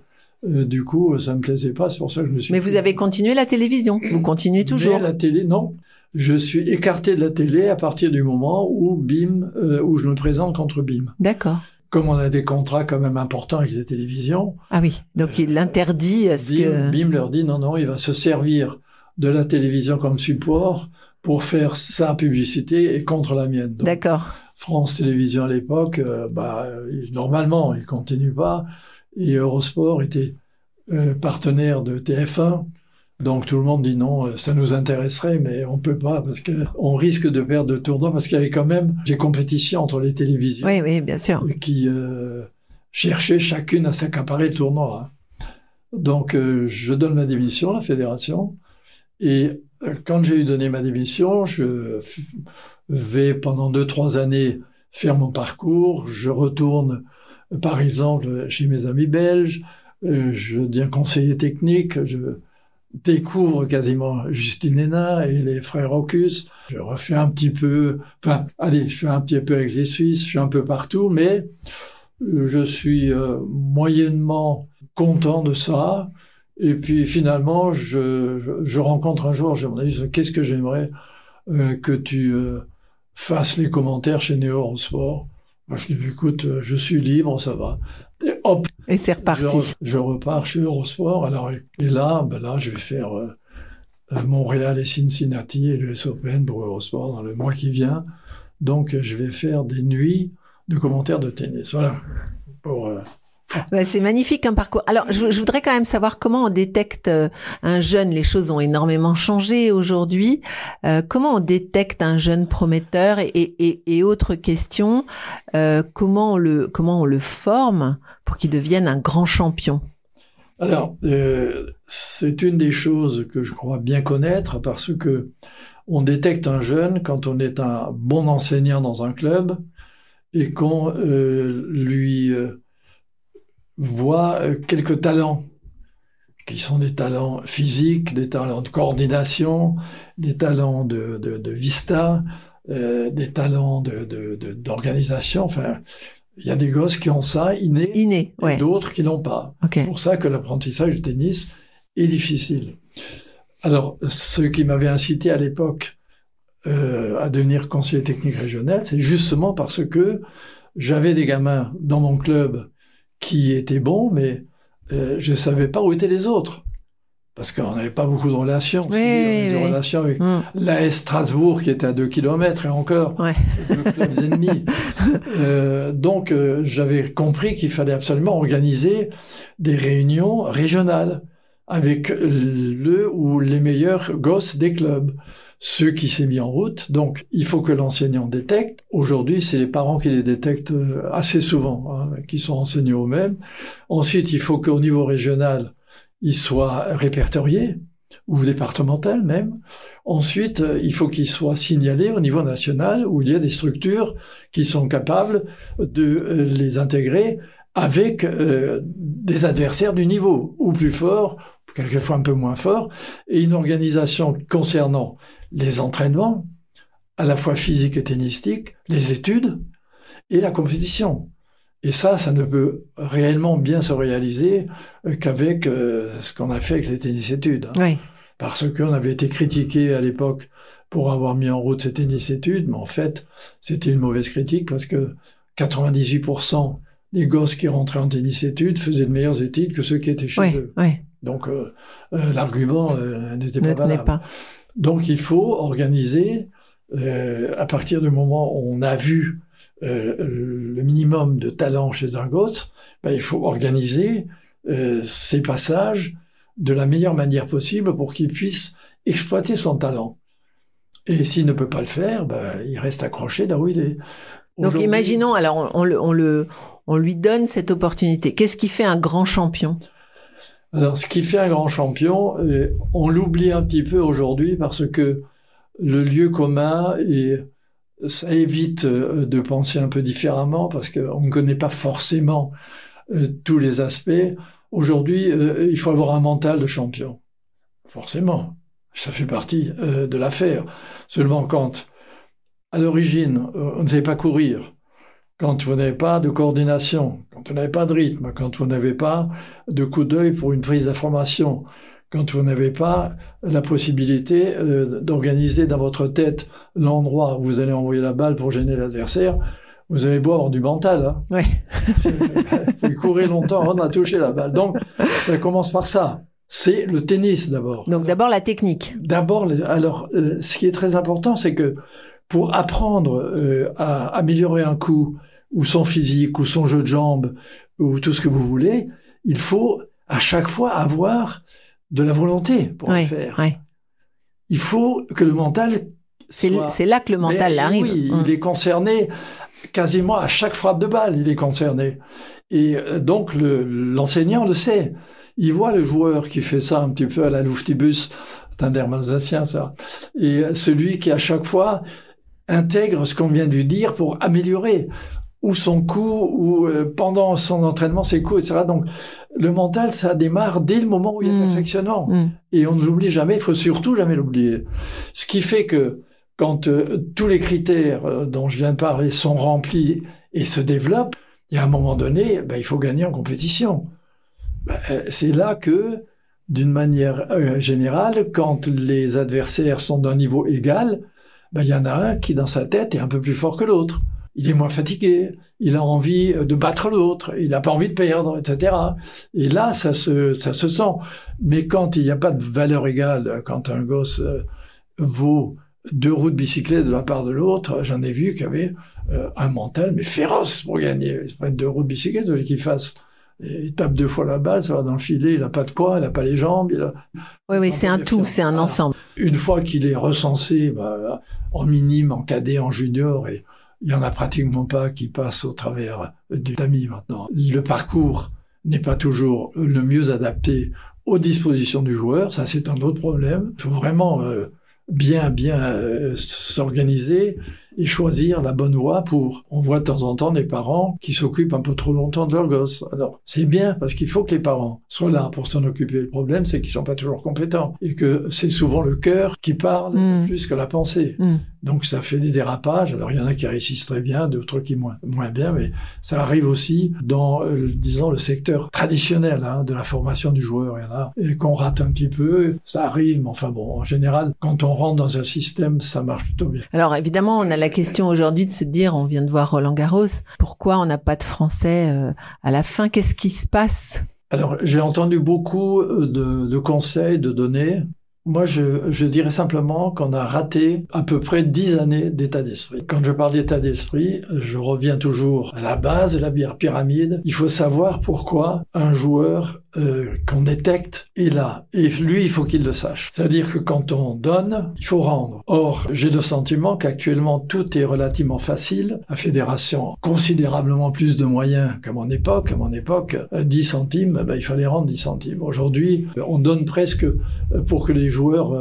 [SPEAKER 1] euh, du coup, ça me plaisait pas. C'est pour ça que je me suis.
[SPEAKER 2] Mais vous avez continué la télévision. Vous continuez toujours.
[SPEAKER 1] Mais la télé, non. Je suis écarté de la télé à partir du moment où BIM, euh, où je me présente contre BIM.
[SPEAKER 2] D'accord.
[SPEAKER 1] Comme on a des contrats quand même importants avec les télévisions,
[SPEAKER 2] Ah oui. Donc il l'interdit à ce
[SPEAKER 1] BIM,
[SPEAKER 2] que.
[SPEAKER 1] BIM leur dit non, non, il va se servir de la télévision comme support pour faire sa publicité et contre la mienne.
[SPEAKER 2] D'accord.
[SPEAKER 1] France Télévisions à l'époque, euh, bah, euh, normalement, il continue pas. Et Eurosport était euh, partenaire de TF1. Donc tout le monde dit non, euh, ça nous intéresserait, mais on peut pas parce que on risque de perdre de tournoi parce qu'il y avait quand même des compétitions entre les télévisions
[SPEAKER 2] Oui, oui, bien sûr.
[SPEAKER 1] qui euh, cherchaient chacune à s'accaparer le tournoi. hein. Donc euh, je donne ma démission à la fédération et quand j'ai eu donné ma démission, je vais pendant deux trois années faire mon parcours. Je retourne par exemple chez mes amis belges. je deviens conseiller technique. Je découvre quasiment Justine Hénin et les frères Ocus. Je refais un petit peu, enfin, allez, je fais un petit peu avec les Suisses, je suis un peu partout, mais euh, je suis euh, moyennement content de ça. Et puis finalement, je, je, je rencontre un jour, j'ai mon avis, qu'est-ce que j'aimerais euh, que tu fasses les commentaires chez Néo Eurosport? Moi, je dis, écoute, euh, je suis libre, ça va. Hop,
[SPEAKER 2] Et c'est reparti.
[SPEAKER 1] je, je repars chez Eurosport. Alors, et là, ben là, je vais faire euh, euh, Montréal et Cincinnati et l'US Open pour Eurosport dans le mois qui vient. Donc, je vais faire des nuits de commentaires de tennis. Voilà. Pour, euh,
[SPEAKER 2] bah, c'est magnifique un parcours. Alors, je, je, voudrais quand même savoir comment on détecte euh, un jeune. Les choses ont énormément changé aujourd'hui. Euh, comment on détecte un jeune prometteur? Et, et, et autres questions. Euh, comment on le comment on le forme pour qu'il devienne un grand champion
[SPEAKER 1] Alors, euh, c'est une des choses que je crois bien connaître parce que on détecte un jeune quand on est un bon enseignant dans un club et qu'on euh, lui voit euh, quelques talents qui sont des talents physiques, des talents de coordination, des talents de, vista, des talents d'organisation. Enfin, il y a des gosses qui ont ça inné,
[SPEAKER 2] inné
[SPEAKER 1] et d'autres qui l'ont pas.
[SPEAKER 2] Okay.
[SPEAKER 1] C'est pour ça que l'apprentissage du tennis est difficile. Alors, ce qui m'avait incité à l'époque euh, à devenir conseiller technique régional, c'est justement parce que j'avais des gamins dans mon club qui était bon, mais euh, je ne savais pas où étaient les autres. Parce qu'on n'avait pas beaucoup de relations.
[SPEAKER 2] Oui, oui, oui.
[SPEAKER 1] relations avec
[SPEAKER 2] Mm.
[SPEAKER 1] l'AS Strasbourg qui était à 2 kilomètres et encore,
[SPEAKER 2] Ouais.
[SPEAKER 1] deux clubs ennemis. Euh, donc euh, j'avais compris qu'il fallait absolument organiser des réunions régionales avec le ou les meilleurs gosses des clubs, ceux qui s'est mis en route. Donc il faut que l'enseignant détecte. Aujourd'hui, c'est les parents qui les détectent euh, assez souvent, hein, qui sont enseignés eux-mêmes. Ensuite, il faut qu'au niveau régional, ils soient répertoriés ou départemental même. Ensuite, euh, il faut qu'ils soient signalés au niveau national où il y a des structures qui sont capables de euh, les intégrer avec euh, des adversaires du niveau, ou plus forts, quelquefois un peu moins forts, et une organisation concernant les entraînements, à la fois physiques et tennistiques, les études et la compétition. Et ça, ça ne peut réellement bien se réaliser euh, qu'avec euh, ce qu'on a fait avec les tennis-études. hein
[SPEAKER 2] Oui.
[SPEAKER 1] parce qu'on avait été critiqué à l'époque pour avoir mis en route ces tennis-études, mais en fait, c'était une mauvaise critique parce que 98% des gosses qui rentraient en tennis-études faisaient de meilleures études que ceux qui étaient chez
[SPEAKER 2] Oui.
[SPEAKER 1] eux.
[SPEAKER 2] Oui.
[SPEAKER 1] Donc, euh, euh, l'argument euh, n'était pas valable.
[SPEAKER 2] pas.
[SPEAKER 1] Donc, il faut organiser, à partir du moment où on a vu euh, le minimum de talent chez un gosse, ben, il faut organiser euh, ces passages de la meilleure manière possible pour qu'il puisse exploiter son talent. Et s'il ne peut pas le faire, ben, il reste accroché là où il est.
[SPEAKER 2] Donc imaginons, alors on, on le, on le, on lui donne cette opportunité. Qu'est-ce qui fait un grand champion?
[SPEAKER 1] Alors, ce qui fait un grand champion, euh, on l'oublie un petit peu aujourd'hui parce que le lieu commun et ça évite euh, de penser un peu différemment parce qu'on ne connaît pas forcément euh, tous les aspects. Aujourd'hui, euh, il faut avoir un mental de champion. Forcément. Ça fait partie de l'affaire. Seulement quand, à l'origine, on ne savait pas courir, quand vous n'avez pas de coordination, quand vous n'avez pas de rythme, quand vous n'avez pas de coup d'œil pour une prise d'information, quand vous n'avez pas la possibilité euh, d'organiser dans votre tête l'endroit où vous allez envoyer la balle pour gêner l'adversaire, vous avez beau avoir du mental. Hein.
[SPEAKER 2] Ouais.
[SPEAKER 1] vous courez longtemps avant de toucher la balle. Donc, ça commence par ça. C'est le tennis d'abord.
[SPEAKER 2] Donc d'abord la technique.
[SPEAKER 1] D'abord, alors, euh, ce qui est très important, c'est que pour apprendre euh, à améliorer un coup, ou son physique, ou son jeu de jambes, ou tout ce que vous voulez, il faut à chaque fois avoir de la volonté pour
[SPEAKER 2] Ouais,
[SPEAKER 1] le faire.
[SPEAKER 2] ouais.
[SPEAKER 1] Il faut que le mental
[SPEAKER 2] C'est
[SPEAKER 1] soit-
[SPEAKER 2] c'est là que le mental
[SPEAKER 1] mais
[SPEAKER 2] arrive.
[SPEAKER 1] Oui,
[SPEAKER 2] Hum.
[SPEAKER 1] il est concerné quasiment à chaque frappe de balle, il est concerné. Et euh, donc le- l'enseignant le sait. Il voit le joueur qui fait ça un petit peu à la Luftibus, c'est un terme alsacien ça, et euh, celui qui à chaque fois intègre ce qu'on vient de lui dire pour améliorer ou son coup ou euh, pendant son entraînement ses coups, etc. Donc le mental, ça démarre dès le moment où il y a
[SPEAKER 2] Mm.
[SPEAKER 1] perfectionnement.
[SPEAKER 2] Hum.
[SPEAKER 1] Et on ne l'oublie jamais, il faut surtout jamais l'oublier. Ce qui fait que quand euh, tous les critères euh, dont je viens de parler sont remplis et se développent, il y a un moment donné, ben, il faut gagner en compétition. Ben, c'est là que, d'une manière générale, quand les adversaires sont d'un niveau égal, ben, il y en a un qui, dans sa tête, est un peu plus fort que l'autre. Il est moins fatigué, il a envie euh, de battre l'autre, il n'a pas envie de perdre, etc. Et là, ça se, ça se sent. Mais quand il n'y a pas de valeur égale, quand un gosse euh, vaut deux roues de bicyclette de la part de l'autre, j'en ai vu qui avaient euh, un mental mais féroce pour gagner. Deux roues de bicyclette, il qu'il fasse. Il tape deux fois la balle, ça va dans le filet, il a pas de quoi, il a pas les jambes. Il a...
[SPEAKER 2] Oui, oui, c'est un tout, c'est un ensemble.
[SPEAKER 1] Une fois qu'il est recensé bah, en minime, en cadet, en junior, et il y en a pratiquement pas qui passent au travers du tamis maintenant. Le parcours n'est pas toujours le mieux adapté aux dispositions du joueur, ça c'est un autre problème. Il faut vraiment euh, bien bien euh, s'organiser et choisir la bonne voie pour. On voit de temps en temps des parents qui s'occupent un peu trop longtemps de leur gosse. Alors, c'est bien parce qu'il faut que les parents soient là pour s'en occuper. Le problème, c'est qu'ils sont pas toujours compétents et que c'est souvent le cœur qui parle mm. plus que la pensée. Mm. Donc, ça fait des dérapages. Alors, il y en a qui réussissent très bien, d'autres qui moins, moins bien, mais ça arrive aussi dans, euh, disons, le secteur traditionnel hein, de la formation du joueur. Il y en a et qu'on rate un petit peu. Ça arrive, mais enfin bon, en général, quand on rentre dans un système, ça marche plutôt bien.
[SPEAKER 2] Alors, évidemment, on a la question aujourd'hui de se dire, on vient de voir Roland Garros, pourquoi on n'a pas de français euh, à la fin? Qu'est-ce qui se passe?
[SPEAKER 1] Alors, j'ai entendu beaucoup euh, de, de conseils, de données. Moi, je, je, dirais simplement qu'on a raté à peu près dix années d'état d'esprit. Quand je parle d'état d'esprit, je reviens toujours à la base de la pyramide. Il faut savoir pourquoi un joueur euh, qu'on détecte est là. Et lui, il faut qu'il le sache. C'est-à-dire que quand on donne, il faut rendre. Or, j'ai le sentiment qu'actuellement, tout est relativement facile. La fédération considérablement plus de moyens qu'à mon époque. À mon époque, 10 euh, centimes, ben, il fallait rendre 10 centimes. Aujourd'hui, on donne presque euh, pour que les joueurs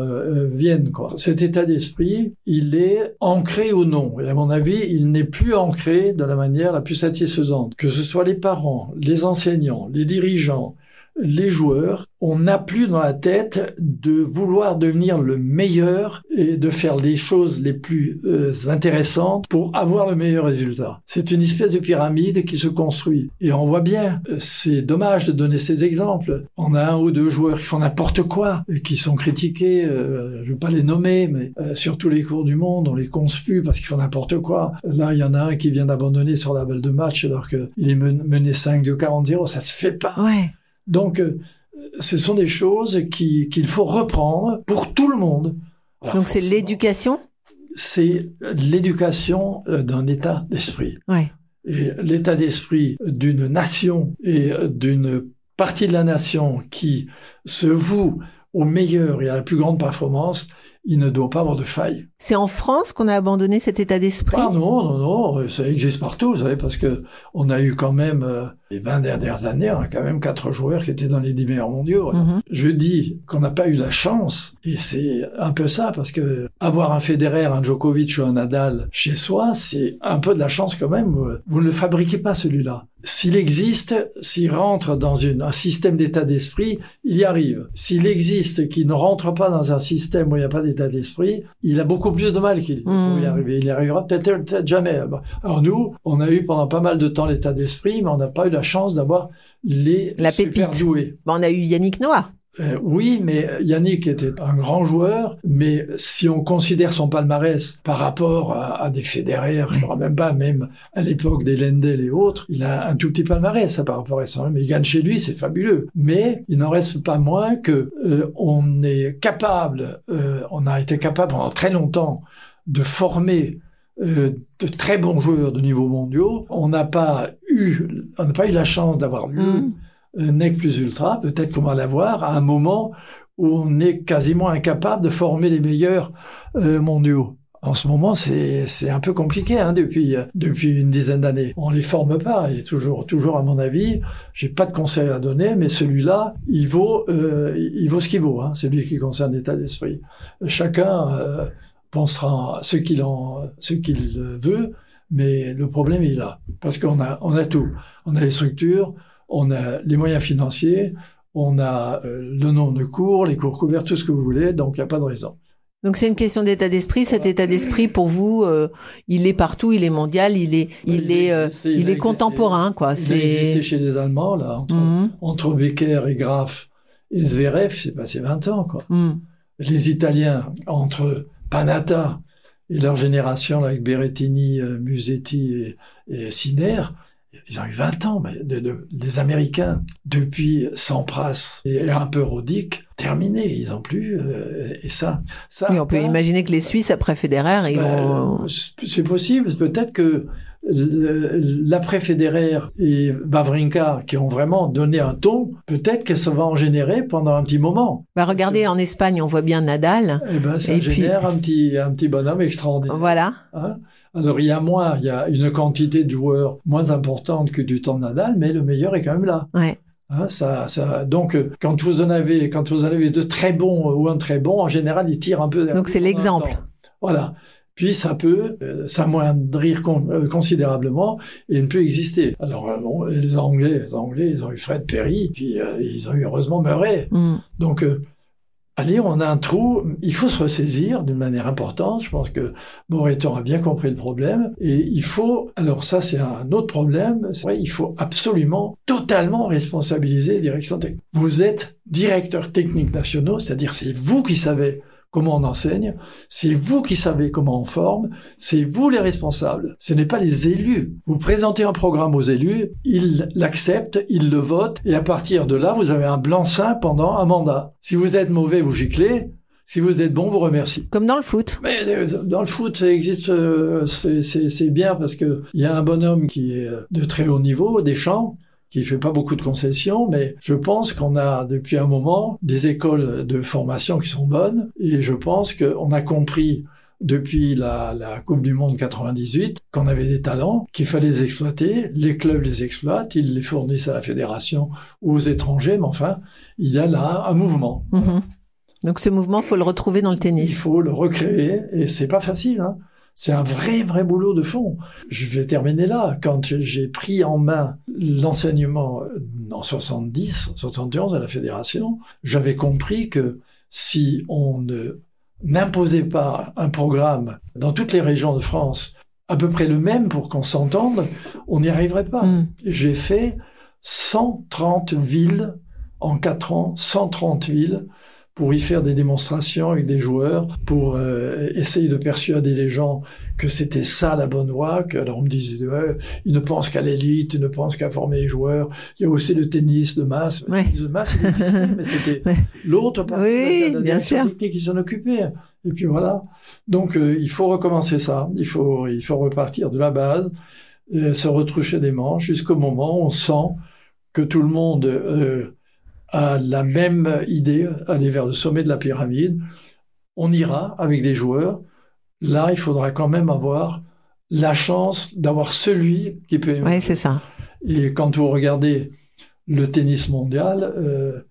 [SPEAKER 1] viennent. Quoi. Cet état d'esprit, il est ancré ou non. Et à mon avis, il n'est plus ancré de la manière la plus satisfaisante. Que ce soit les parents, les enseignants, les dirigeants, les joueurs, on n'a plus dans la tête de vouloir devenir le meilleur et de faire les choses les plus euh, intéressantes pour avoir le meilleur résultat. C'est une espèce de pyramide qui se construit. Et on voit bien, euh, c'est dommage de donner ces exemples. On a un ou deux joueurs qui font n'importe quoi, et qui sont critiqués, euh, je ne veux pas les nommer, mais sur tous les cours du monde, on les conspue parce qu'ils font n'importe quoi. Là, il y en a un qui vient d'abandonner sur la balle de match alors qu'il est mené 5 de 40-0, ça se fait pas.
[SPEAKER 2] Ouais.
[SPEAKER 1] Donc, euh, ce sont des choses qu'il faut reprendre pour tout le monde.
[SPEAKER 2] Donc, c'est l'éducation?
[SPEAKER 1] C'est l'éducation euh, d'un état d'esprit.
[SPEAKER 2] Ouais.
[SPEAKER 1] Et l'état d'esprit d'une nation et d'une partie de la nation qui se voue au meilleur et à la plus grande performance, il ne doit pas avoir de faille.
[SPEAKER 2] C'est en France qu'on a abandonné cet état d'esprit?
[SPEAKER 1] Ah non, non, non, ça existe partout, vous savez, parce que on a eu quand même, euh, les 20 dernières années, on a quand même quatre joueurs qui étaient dans les 10 meilleurs mondiaux. Mhm. Je dis qu'on n'a pas eu la chance, et c'est un peu ça, parce que avoir un Federer, un Djokovic ou un Nadal chez soi, c'est un peu de la chance quand même. Vous ne le fabriquez pas celui-là. S'il existe, s'il rentre dans une, un système d'état d'esprit, il y arrive. S'il existe, qui ne rentre pas dans un système où il n'y a pas d'état d'esprit, il a beaucoup plus de mal qu'il y hmm. arriver. Il y arrivera peut-être jamais. Alors nous, on a eu pendant pas mal de temps l'état d'esprit, mais on n'a pas eu la chance d'avoir les
[SPEAKER 2] la super doués. on a eu Yannick Noah.
[SPEAKER 1] Euh, oui, mais Yannick était un grand joueur, mais si on considère son palmarès par rapport à, des fédéraires, je ne crois même pas, même à l'époque des Lendel et autres, il a un tout petit palmarès par rapport à ça. Mais il gagne chez lui, c'est fabuleux. Mais il n'en reste pas moins que euh, on est capable, euh, on a été capable pendant très longtemps de former de très bons joueurs de niveau mondiaux. On n'a pas eu, on n'a pas eu la chance d'avoir. Mm. NEC plus ultra, peut-être qu'on va l'avoir à un moment où on est quasiment incapable de former les meilleurs euh, mondiaux. En ce moment, c'est un peu compliqué hein, depuis depuis une dizaine d'années. On les forme pas et toujours toujours à mon avis, j'ai pas de conseil à donner, mais celui-là, il vaut euh, il vaut ce qu'il vaut. Hein, celui qui concerne l'état d'esprit. Chacun euh, pensera ce qu'il en ce qu'il veut, mais le problème est là parce qu'on a on a tout. On a les structures, on a les moyens financiers, on a euh, le nombre de cours, les cours couverts, tout ce que vous voulez, donc il n'y a pas de raison.
[SPEAKER 2] Donc c'est une question d'état d'esprit. Cet état d'esprit, pour vous, euh, il est partout, il est mondial, il est, il, est, euh, il, est contemporain, quoi.
[SPEAKER 1] Existé chez les Allemands là, entre, mhm. entre Becker et Graf et Zverev, c'est passé 20 ans, quoi. Mhm. Les Italiens entre Panatta et leur génération avec Berrettini, Musetti et, et Sinner, ils ont eu 20 ans, mais de, de- les Américains, depuis Sampras et un peu Rodic, terminé, ils ont plus, euh, et ça, ça.
[SPEAKER 2] Oui, on peut
[SPEAKER 1] ça,
[SPEAKER 2] imaginer que les Suisses, après Federer, ils
[SPEAKER 1] ben,
[SPEAKER 2] vont...
[SPEAKER 1] c'est possible, peut-être que l'après Federer et Wawrinka, qui ont vraiment donné un ton, peut-être que ça va en générer pendant un petit moment.
[SPEAKER 2] Bah, regardez, en Espagne, on voit bien Nadal.
[SPEAKER 1] Et ben, ça
[SPEAKER 2] Et puis-
[SPEAKER 1] génère un petit, un petit bonhomme extraordinaire.
[SPEAKER 2] Voilà.
[SPEAKER 1] Hein? Alors il y a moins, il y a une quantité de joueurs moins importante que du temps de Nadal, mais le meilleur est quand même là.
[SPEAKER 2] Ouais.
[SPEAKER 1] Hein, ça, ça, donc euh, quand vous en avez, quand vous en avez de très bons euh, ou un très bon, en général il tire un peu.
[SPEAKER 2] Donc, c'est l'exemple.
[SPEAKER 1] Voilà. Puis ça peut euh, s'amoindrir con- euh, considérablement et ne plus exister. Alors euh, bon, les Anglais, les Anglais, ils ont eu Fred Perry, puis ils ont eu heureusement Murray.
[SPEAKER 2] Mm.
[SPEAKER 1] Donc, allez, on a un trou, il faut se ressaisir d'une manière importante. Je pense que Moreton a bien compris le problème. Et il faut, alors ça c'est un autre problème, vrai, il faut absolument totalement responsabiliser les directions techniques. Vous êtes directeur technique nationaux, c'est-à-dire c'est vous qui savez comment on enseigne, c'est vous qui savez comment on forme, c'est vous les responsables, ce n'est pas les élus. Vous présentez un programme aux élus, ils l'acceptent, ils le votent, et à partir de là, vous avez un blanc-seing pendant un mandat. Si vous êtes mauvais, vous giclez, si vous êtes bon, vous remerciez.
[SPEAKER 2] Comme dans le foot.
[SPEAKER 1] Mais euh, dans le foot, ça existe, euh, c'est- bien parce que il y a un bonhomme qui est de très haut niveau, Deschamps, qui fait pas beaucoup de concessions, mais je pense qu'on a depuis un moment des écoles de formation qui sont bonnes, et je pense qu'on a compris depuis la, la Coupe du Monde 98 qu'on avait des talents, qu'il fallait les exploiter, les clubs les exploitent, ils les fournissent à la fédération ou aux étrangers, mais enfin, il y a là un mouvement.
[SPEAKER 2] Mhm. Donc ce mouvement, faut le retrouver dans le
[SPEAKER 1] Il
[SPEAKER 2] tennis.
[SPEAKER 1] faut le recréer et c'est pas facile. Hein. C'est un vrai, vrai boulot de fond. Je vais terminer là. Quand j'ai pris en main l'enseignement en 70, 71 à la fédération, j'avais compris que si on ne n'imposait pas un programme dans toutes les régions de France à peu près le même pour qu'on s'entende, on n'y arriverait pas.
[SPEAKER 2] Mm.
[SPEAKER 1] J'ai fait 130 villes en quatre ans, 130 villes pour y faire des démonstrations avec des joueurs, pour euh, essayer de persuader les gens que c'était ça la bonne voie, que alors on me disait ouais, ils ne pensent qu'à l'élite, ils ne pensent qu'à former les joueurs. Il y a aussi le tennis de masse.
[SPEAKER 2] Ouais.
[SPEAKER 1] Le tennis de masse, il existait, mais c'était
[SPEAKER 2] Ouais.
[SPEAKER 1] l'autre partie
[SPEAKER 2] Oui,
[SPEAKER 1] de la direction technique qui s'en occupait. Et puis voilà. Donc euh, il faut recommencer ça. Il faut il faut repartir de la base, euh, se retroucher des manches jusqu'au moment où on sent que tout le monde euh, a la même idée, aller vers le sommet de la pyramide. On ira avec des joueurs. Là, il faudra quand même avoir la chance d'avoir celui qui peut.
[SPEAKER 2] Ouais, c'est ça.
[SPEAKER 1] Et quand vous regardez le tennis mondial, euh,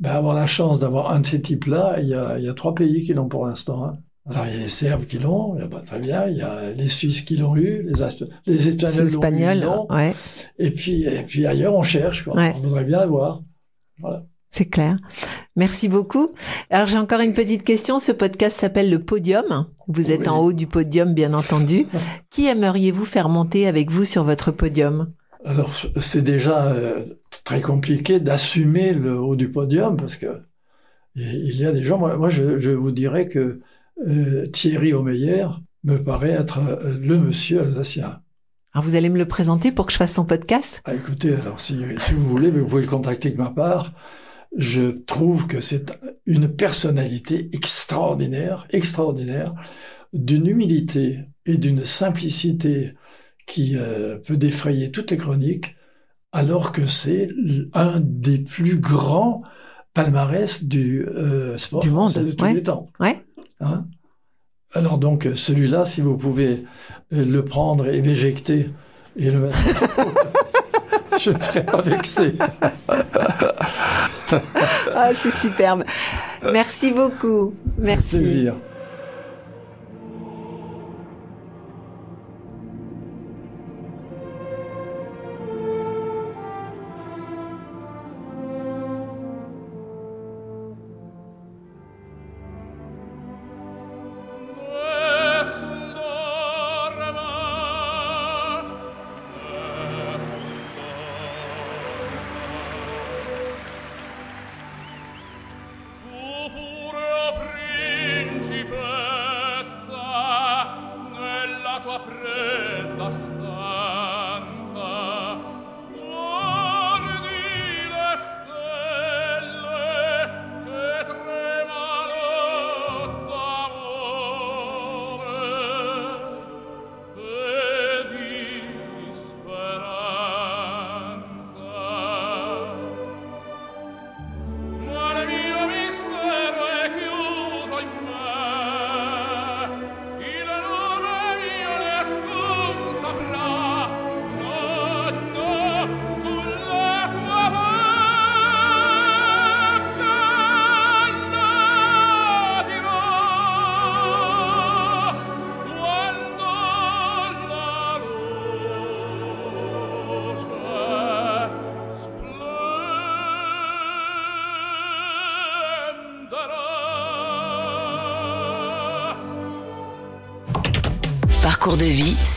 [SPEAKER 1] ben avoir la chance d'avoir un de ces types-là, il y a, il y a trois pays qui l'ont pour l'instant. hein. Alors il y a les Serbes qui l'ont, ben, très bien. Il y a les Suisses qui l'ont eu, les, Asp- les Espagnols l'ont eu.
[SPEAKER 2] Ouais,
[SPEAKER 1] Et puis, et puis ailleurs, on cherche. Quoi.
[SPEAKER 2] Ouais.
[SPEAKER 1] On voudrait bien l'avoir.
[SPEAKER 2] C'est clair. Merci beaucoup. Alors j'ai encore une petite question. Ce podcast s'appelle le Podium. Vous êtes
[SPEAKER 1] Oui.
[SPEAKER 2] en haut du podium, bien entendu. Qui aimeriez-vous faire monter avec vous sur votre podium?
[SPEAKER 1] Alors, c'est déjà euh, très compliqué d'assumer le haut du podium parce que il y a des gens. Moi, moi, je, je vous dirais que euh, Thierry Omeyer me paraît être euh, le monsieur alsacien.
[SPEAKER 2] Alors vous allez me le présenter pour que je fasse son podcast?
[SPEAKER 1] Ah, écoutez, alors si, si vous voulez, vous pouvez le contacter de ma part. Je trouve que c'est une personnalité extraordinaire, extraordinaire, d'une humilité et d'une simplicité qui euh, peut défrayer toutes les chroniques, alors que c'est un des plus grands palmarès du euh, sport
[SPEAKER 2] Du monde,
[SPEAKER 1] de tous
[SPEAKER 2] ouais.
[SPEAKER 1] les temps.
[SPEAKER 2] Ouais.
[SPEAKER 1] Hein alors donc celui-là, si vous pouvez euh, le prendre et l'éjecter et le mettre, je ne serais pas vexé.
[SPEAKER 2] Ah, c'est superbe. Merci beaucoup. Merci.
[SPEAKER 1] Plaisir.